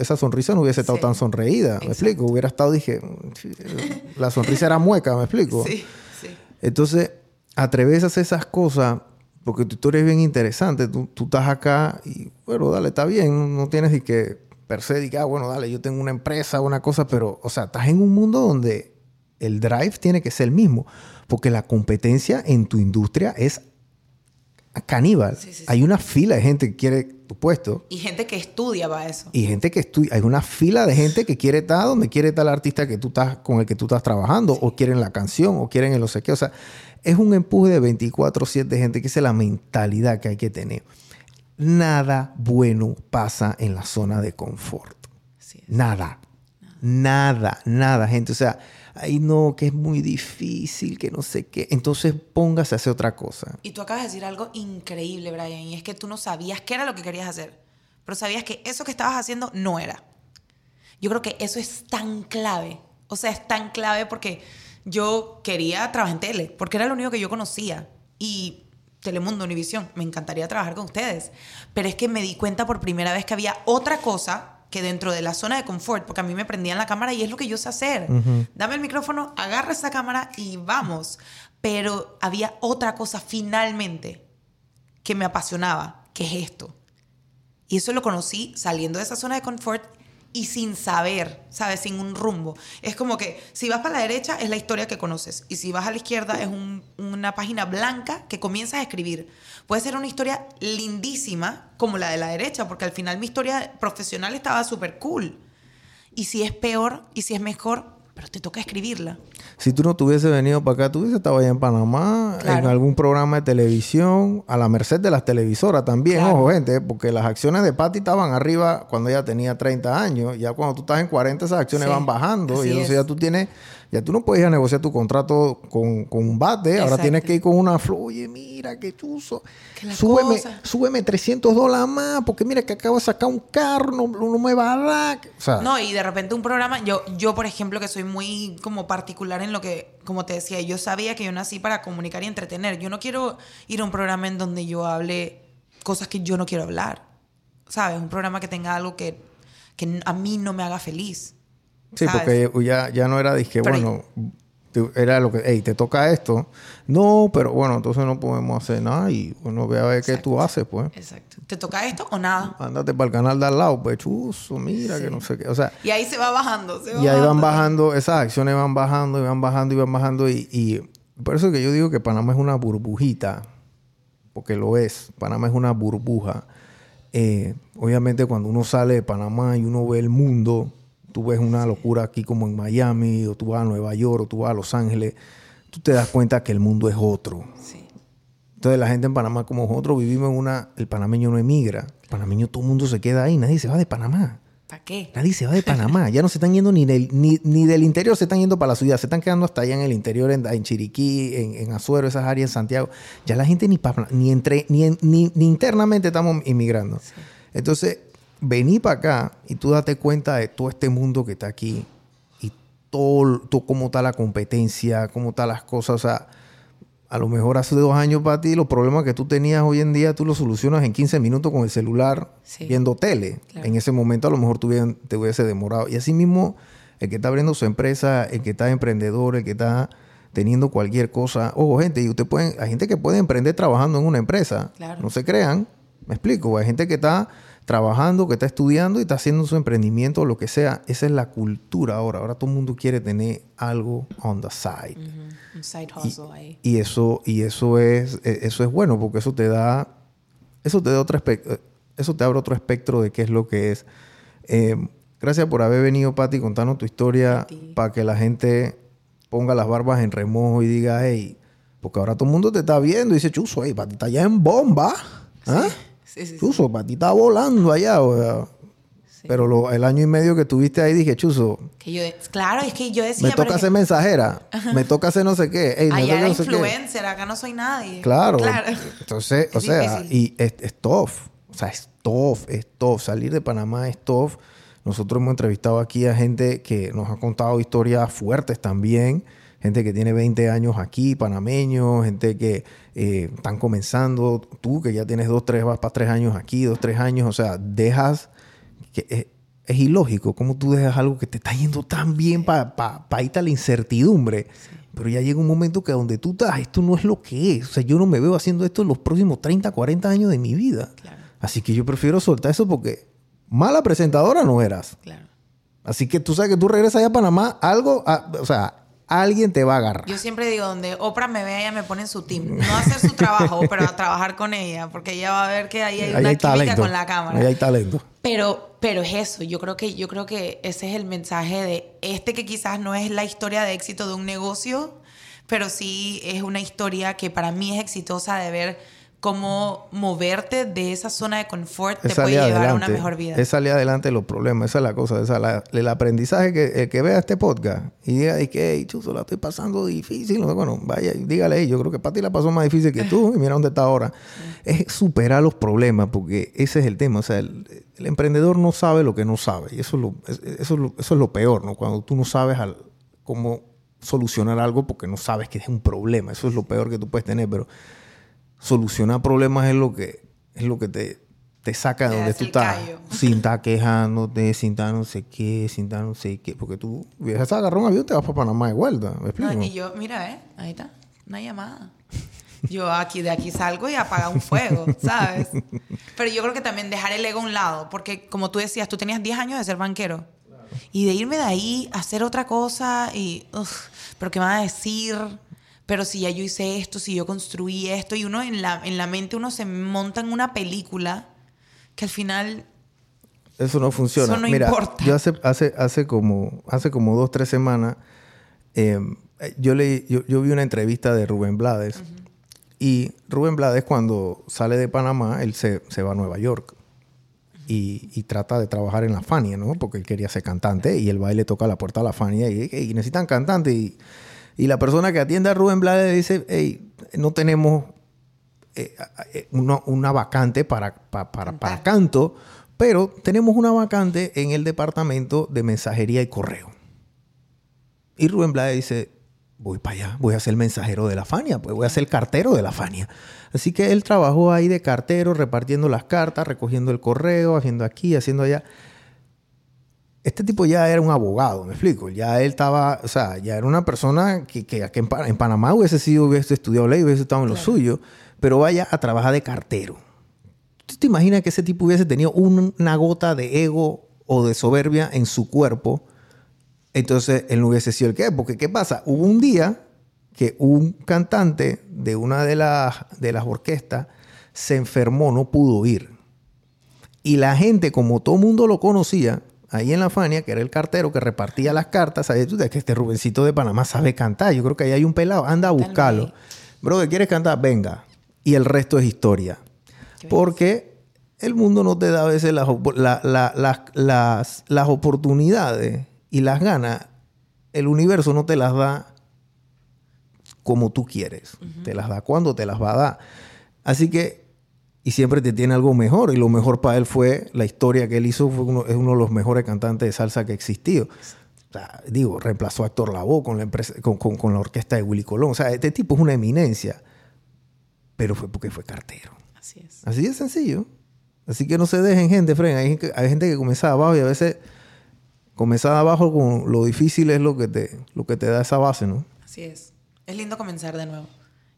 esa sonrisa no hubiese estado tan sonreída, ¿me explico? Hubiera estado, dije, la sonrisa era mueca, ¿me explico? Sí, sí. Entonces, atreves a hacer esas cosas porque tu historia es bien interesante. Tú, tú estás acá y, bueno, dale, está bien. No tienes ni que per se, diga, ah, bueno, dale, yo tengo una empresa, una cosa, pero, o sea, estás en un mundo donde el drive tiene que ser el mismo. Porque la competencia en tu industria es caníbal. Hay una fila de gente que quiere tu puesto. Y gente que estudia para eso. Y gente que estudia. Hay una fila de gente que quiere estar donde quiere estar el artista que tú estás, con el que tú estás trabajando, o quieren la canción, o quieren el no sé qué. O sea, es un empuje de 24-7 de gente, que es la mentalidad que hay que tener. Nada bueno pasa en la zona de confort. Nada. Nada, nada, gente. O sea, ay no, que es muy difícil, que no sé qué. Entonces póngase a hacer otra cosa. Y tú acabas de decir algo increíble, Brian, y es que tú no sabías qué era lo que querías hacer, pero sabías que eso que estabas haciendo no era. Yo creo que eso es tan clave. O sea, es tan clave porque yo quería trabajar en tele, porque era lo único que yo conocía. Y Telemundo, Univisión, me encantaría trabajar con ustedes. Pero es que me di cuenta por primera vez que había otra cosa que dentro de la zona de confort, porque a mí me prendían la cámara y es lo que yo sé hacer. Dame el micrófono, agarra esa cámara y vamos. Pero había otra cosa finalmente que me apasionaba, que es esto. Y eso lo conocí saliendo de esa zona de confort y sin saber, ¿sabes? Sin un rumbo. Es como que si vas para la derecha es la historia que conoces y si vas a la izquierda es una página blanca que comienzas a escribir. Puede ser una historia lindísima como la de la derecha, porque al final mi historia profesional estaba súper cool. Y si es peor y si es mejor, pero te toca escribirla. Si tú no tuviese venido para acá, tú hubiese estado allá en Panamá, en algún programa de televisión, a la merced de las televisoras también, ojo, gente, porque las acciones de Patty estaban arriba cuando ella tenía 30 años. Ya cuando tú estás en 40, esas acciones van bajando. y entonces ya tú tienes ya tú no puedes ir a negociar tu contrato con, un bate. Ahora tienes que ir con una flor. Oye, mira, qué chuzo. súbeme, súbeme 300 dólares más porque mira que acabo de sacar un carro, no, me va a dar. no, y de repente un programa, yo, yo por ejemplo, que soy muy como particular en lo que, como te decía, yo sabía que yo nací para comunicar y entretener. Yo no quiero ir a un programa en donde yo hable cosas que yo no quiero hablar. ¿Sabes? Un programa que tenga algo que, que a mí no me haga feliz. Sí, porque ya, ya no era disque, bueno, era lo que, hey, te toca esto. No, pero bueno, entonces no podemos hacer nada y bueno, ve a ver qué tú haces, pues. Exacto. ¿Te toca esto o nada? Ándate para el canal de al lado, pues chuzo, mira que no sé qué. O sea. Y ahí se va bajando, Y ahí van bajando, esas acciones van bajando y van bajando y van bajando. Y, y por eso que yo digo que Panamá es una burbujita, porque lo es. Panamá es una burbuja. Eh, obviamente cuando uno sale de Panamá y uno ve el mundo tú ves una locura aquí como en Miami, o tú vas a Nueva York, o tú vas a Los Ángeles, tú te das cuenta que el mundo es otro. Entonces la gente en Panamá como nosotros vivimos en una... El panameño no emigra. El panameño todo el mundo se queda ahí. Nadie se va de Panamá. ¿Para qué? Nadie se va de Panamá. ya no se están yendo ni del, ni, del interior, se están yendo para la ciudad. Se están quedando hasta allá en el interior, en, Chiriquí, en, Azuero, esas áreas, en Santiago. Ya la gente ni, ni, entre, ni, ni, internamente estamos inmigrando. Entonces, vení para acá y tú date cuenta de todo este mundo que está aquí y todo, cómo está la competencia, cómo están las cosas. O sea, a lo mejor hace dos años para ti los problemas que tú tenías hoy en día tú los solucionas en 15 minutos con el celular viendo tele. En ese momento a lo mejor tú te hubiese demorado. Y así mismo el que está abriendo su empresa, el que está emprendedor, el que está teniendo cualquier cosa. Ojo, gente, y usted pueden, hay gente que puede emprender trabajando en una empresa. No se crean. Me explico. Hay gente que está trabajando, que está estudiando y está haciendo su emprendimiento o lo que sea. Esa es la cultura ahora. Ahora todo el mundo quiere tener algo on the side. Un side hustle y, ahí. Y eso, y eso es, e, eso es bueno porque eso te da, eso te da otro eso te abre otro espectro de qué es lo que es. Eh, gracias por haber venido, Pati, contando tu historia para que la gente ponga las barbas en remojo y diga, hey, porque ahora todo el mundo te está viendo y dice, chuso, hey, Pati está ya en bomba. ¿Ah? Sí, sí, Chuzo, para ti está volando allá. O Pero el año y medio que tuviste ahí dije, Chuzo. Que yo, claro, es que yo decía. Me toca ser mensajera. Me toca hacer no sé qué. allá era influencer, acá no soy nadie. Claro. Entonces, o sea, y es, es, tough. O sea, es tough, es tough. Salir de Panamá es tough. Nosotros hemos entrevistado aquí a gente que nos ha contado historias fuertes también gente que tiene 20 años aquí, panameños, gente que eh, están comenzando, tú que ya tienes dos, tres, vas para tres años aquí, dos, tres años, o sea, dejas que es, ilógico cómo tú dejas algo que te está yendo tan bien para pa, irte a la incertidumbre. Pero ya llega un momento que donde tú estás, esto no es lo que es. O sea, yo no me veo haciendo esto en los próximos 30, 40 años de mi vida. Así que yo prefiero soltar eso porque mala presentadora no eras. Así que tú sabes que tú regresas allá a Panamá, algo, o sea, alguien te va a agarrar. Yo siempre digo, donde Oprah me vea, ella me pone en su team. No a hacer su trabajo, pero a trabajar con ella, porque ella va a ver que ahí hay una química con la cámara. Ahí hay talento. Pero, pero es eso, yo creo, que, yo creo que ese es el mensaje de este que quizás no es la historia de éxito de un negocio, pero sí es una historia que para mí es exitosa de ver cómo moverte de esa zona de confort te puede llevar a una mejor vida. Es salir adelante de los problemas, esa es la cosa. Esa, el aprendizaje que el que vea este podcast y diga que, hey, chuzo, la estoy pasando difícil. Bueno, vaya, dígale, yo creo que para ti la pasó más difícil que tú y mira dónde está ahora. Es superar los problemas porque ese es el tema. O sea, el, emprendedor no sabe lo que no sabe y eso es lo, eso es lo, eso es lo peor, ¿no? Cuando tú no sabes cómo solucionar algo porque no sabes que es un problema. Eso es lo peor que tú puedes tener, pero solucionar problemas es lo que, es lo que te, te saca de donde tú estás. Sin estar quejándote, sin estar no sé qué, sin estar no sé qué. Porque tú vienes a agarrar un avión te vas para Panamá de vuelta. ¿Me y yo, mira, eh, ahí está, una llamada. Yo aquí de aquí salgo y apaga un fuego, ¿sabes? Pero yo creo que también dejar el ego a un lado, porque como tú decías, tú tenías 10 años de ser banquero. Y de irme de ahí a hacer otra cosa y, uf, pero ¿qué me van a decir? Pero si ya yo hice esto, si yo construí esto, y uno en la, en la mente uno se monta en una película que al final Eso no funciona. Eso no Mira, importa. Yo hace, hace, hace, como, hace como dos, tres semanas, em, yo, leí, yo, yo, vi una entrevista de Rubén Blades. Y Rubén Blades, cuando sale de Panamá, él se, se va a Nueva York. Y, y, trata de trabajar en la Fania, ¿no? Porque él quería ser cantante y el baile toca la puerta a la Fania y, y necesitan cantante. Y, y, la persona que atiende a Rubén Blades dice, hey, no tenemos eh, eh, una, una, vacante para, para, para, para canto, pero tenemos una vacante en el departamento de mensajería y correo. Y Rubén Blades dice, voy para allá, voy a ser mensajero de la Fania, pues voy a ser cartero de la Fania. Así que él trabajó ahí de cartero, repartiendo las cartas, recogiendo el correo, haciendo aquí, haciendo allá. Este tipo ya era un abogado, me explico. Ya él estaba, o sea, ya era una persona que, que en, en, Panamá hubiese sido, hubiese estudiado ley, hubiese estado en lo claro. suyo, pero vaya a trabajar de cartero. ¿Tú te imaginas que ese tipo hubiese tenido un, una gota de ego o de soberbia en su cuerpo? Entonces él no hubiese sido el que es. Porque ¿qué pasa? Hubo un día que un cantante de una de las, de las orquestas se enfermó, no pudo ir. Y la gente, como todo mundo lo conocía, ahí en la Fania, que era el cartero que repartía las cartas, ¿sabes tú? De que este Rubencito de Panamá sabe cantar. Yo creo que ahí hay un pelado, anda a buscarlo. Brother, ¿quieres cantar? Venga. Y el resto es historia. Porque el mundo no te da a veces las, la, la, las, las, las oportunidades y las ganas. El universo no te las da como tú quieres. Uh -huh. Te las da cuando te las va a dar. Así que, y siempre te tiene algo mejor. Y lo mejor para él fue la historia que él hizo. Fue uno, es uno de los mejores cantantes de salsa que ha existido. O sea, digo, reemplazó a Héctor Lavoe con la, empresa, con, con, con, la orquesta de Willy Colón. O sea, este tipo es una eminencia. Pero fue porque fue cartero. Así es. Así de sencillo. Así que no se dejen, gente, Fren. Hay, hay gente que comienza abajo y a veces comenzar abajo con lo difícil es lo que te, lo que te da esa base, ¿no? Así es. Es lindo comenzar de nuevo.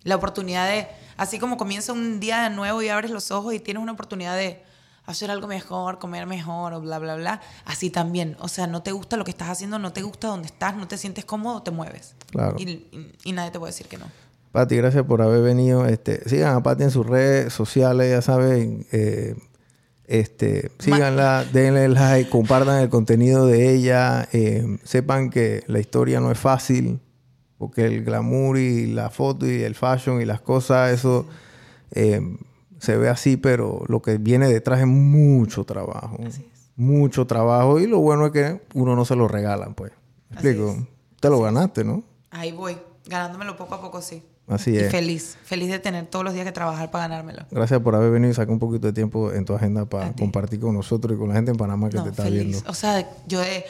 La oportunidad de, así como comienza un día de nuevo y abres los ojos y tienes una oportunidad de hacer algo mejor, comer mejor o bla, bla, bla. Así también. O sea, no te gusta lo que estás haciendo, no te gusta donde estás, no te sientes cómodo, te mueves. Claro. Y, y, y nadie te puede decir que no. Pati, gracias por haber venido. Este, sigan a Pati en sus redes sociales, ya saben. Eh, este, síganla, denle like, compartan el contenido de ella. Eh, sepan que la historia no es fácil, porque el glamour y la foto y el fashion y las cosas, eso eh, se ve así, pero lo que viene detrás es mucho trabajo. Así es. Mucho trabajo. Y lo bueno es que uno no se lo regalan, pues. ¿Me explico? Te lo ganaste, ¿no? Ahí voy, ganándomelo poco a poco, sí. Así y es. feliz, feliz de tener todos los días que trabajar para ganármelo. Gracias por haber venido y sacar un poquito de tiempo en tu agenda para compartir con nosotros y con la gente en Panamá que no, te está feliz. viendo. O sea, yo de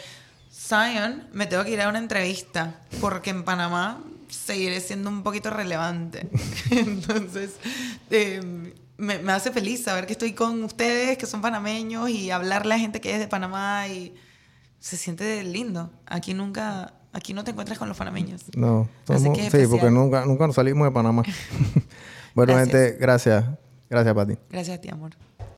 Zion me tengo que ir a una entrevista porque en Panamá seguiré siendo un poquito relevante. Entonces, eh, me, me, hace feliz saber que estoy con ustedes, que son panameños, y hablarle a gente que es de Panamá y se siente lindo. Aquí nunca Aquí no te encuentras con los panameños. No, somos, sí, especial. porque nunca, nunca nos salimos de Panamá. bueno, gracias. gente, gracias. Gracias, Pati. Gracias a ti, amor.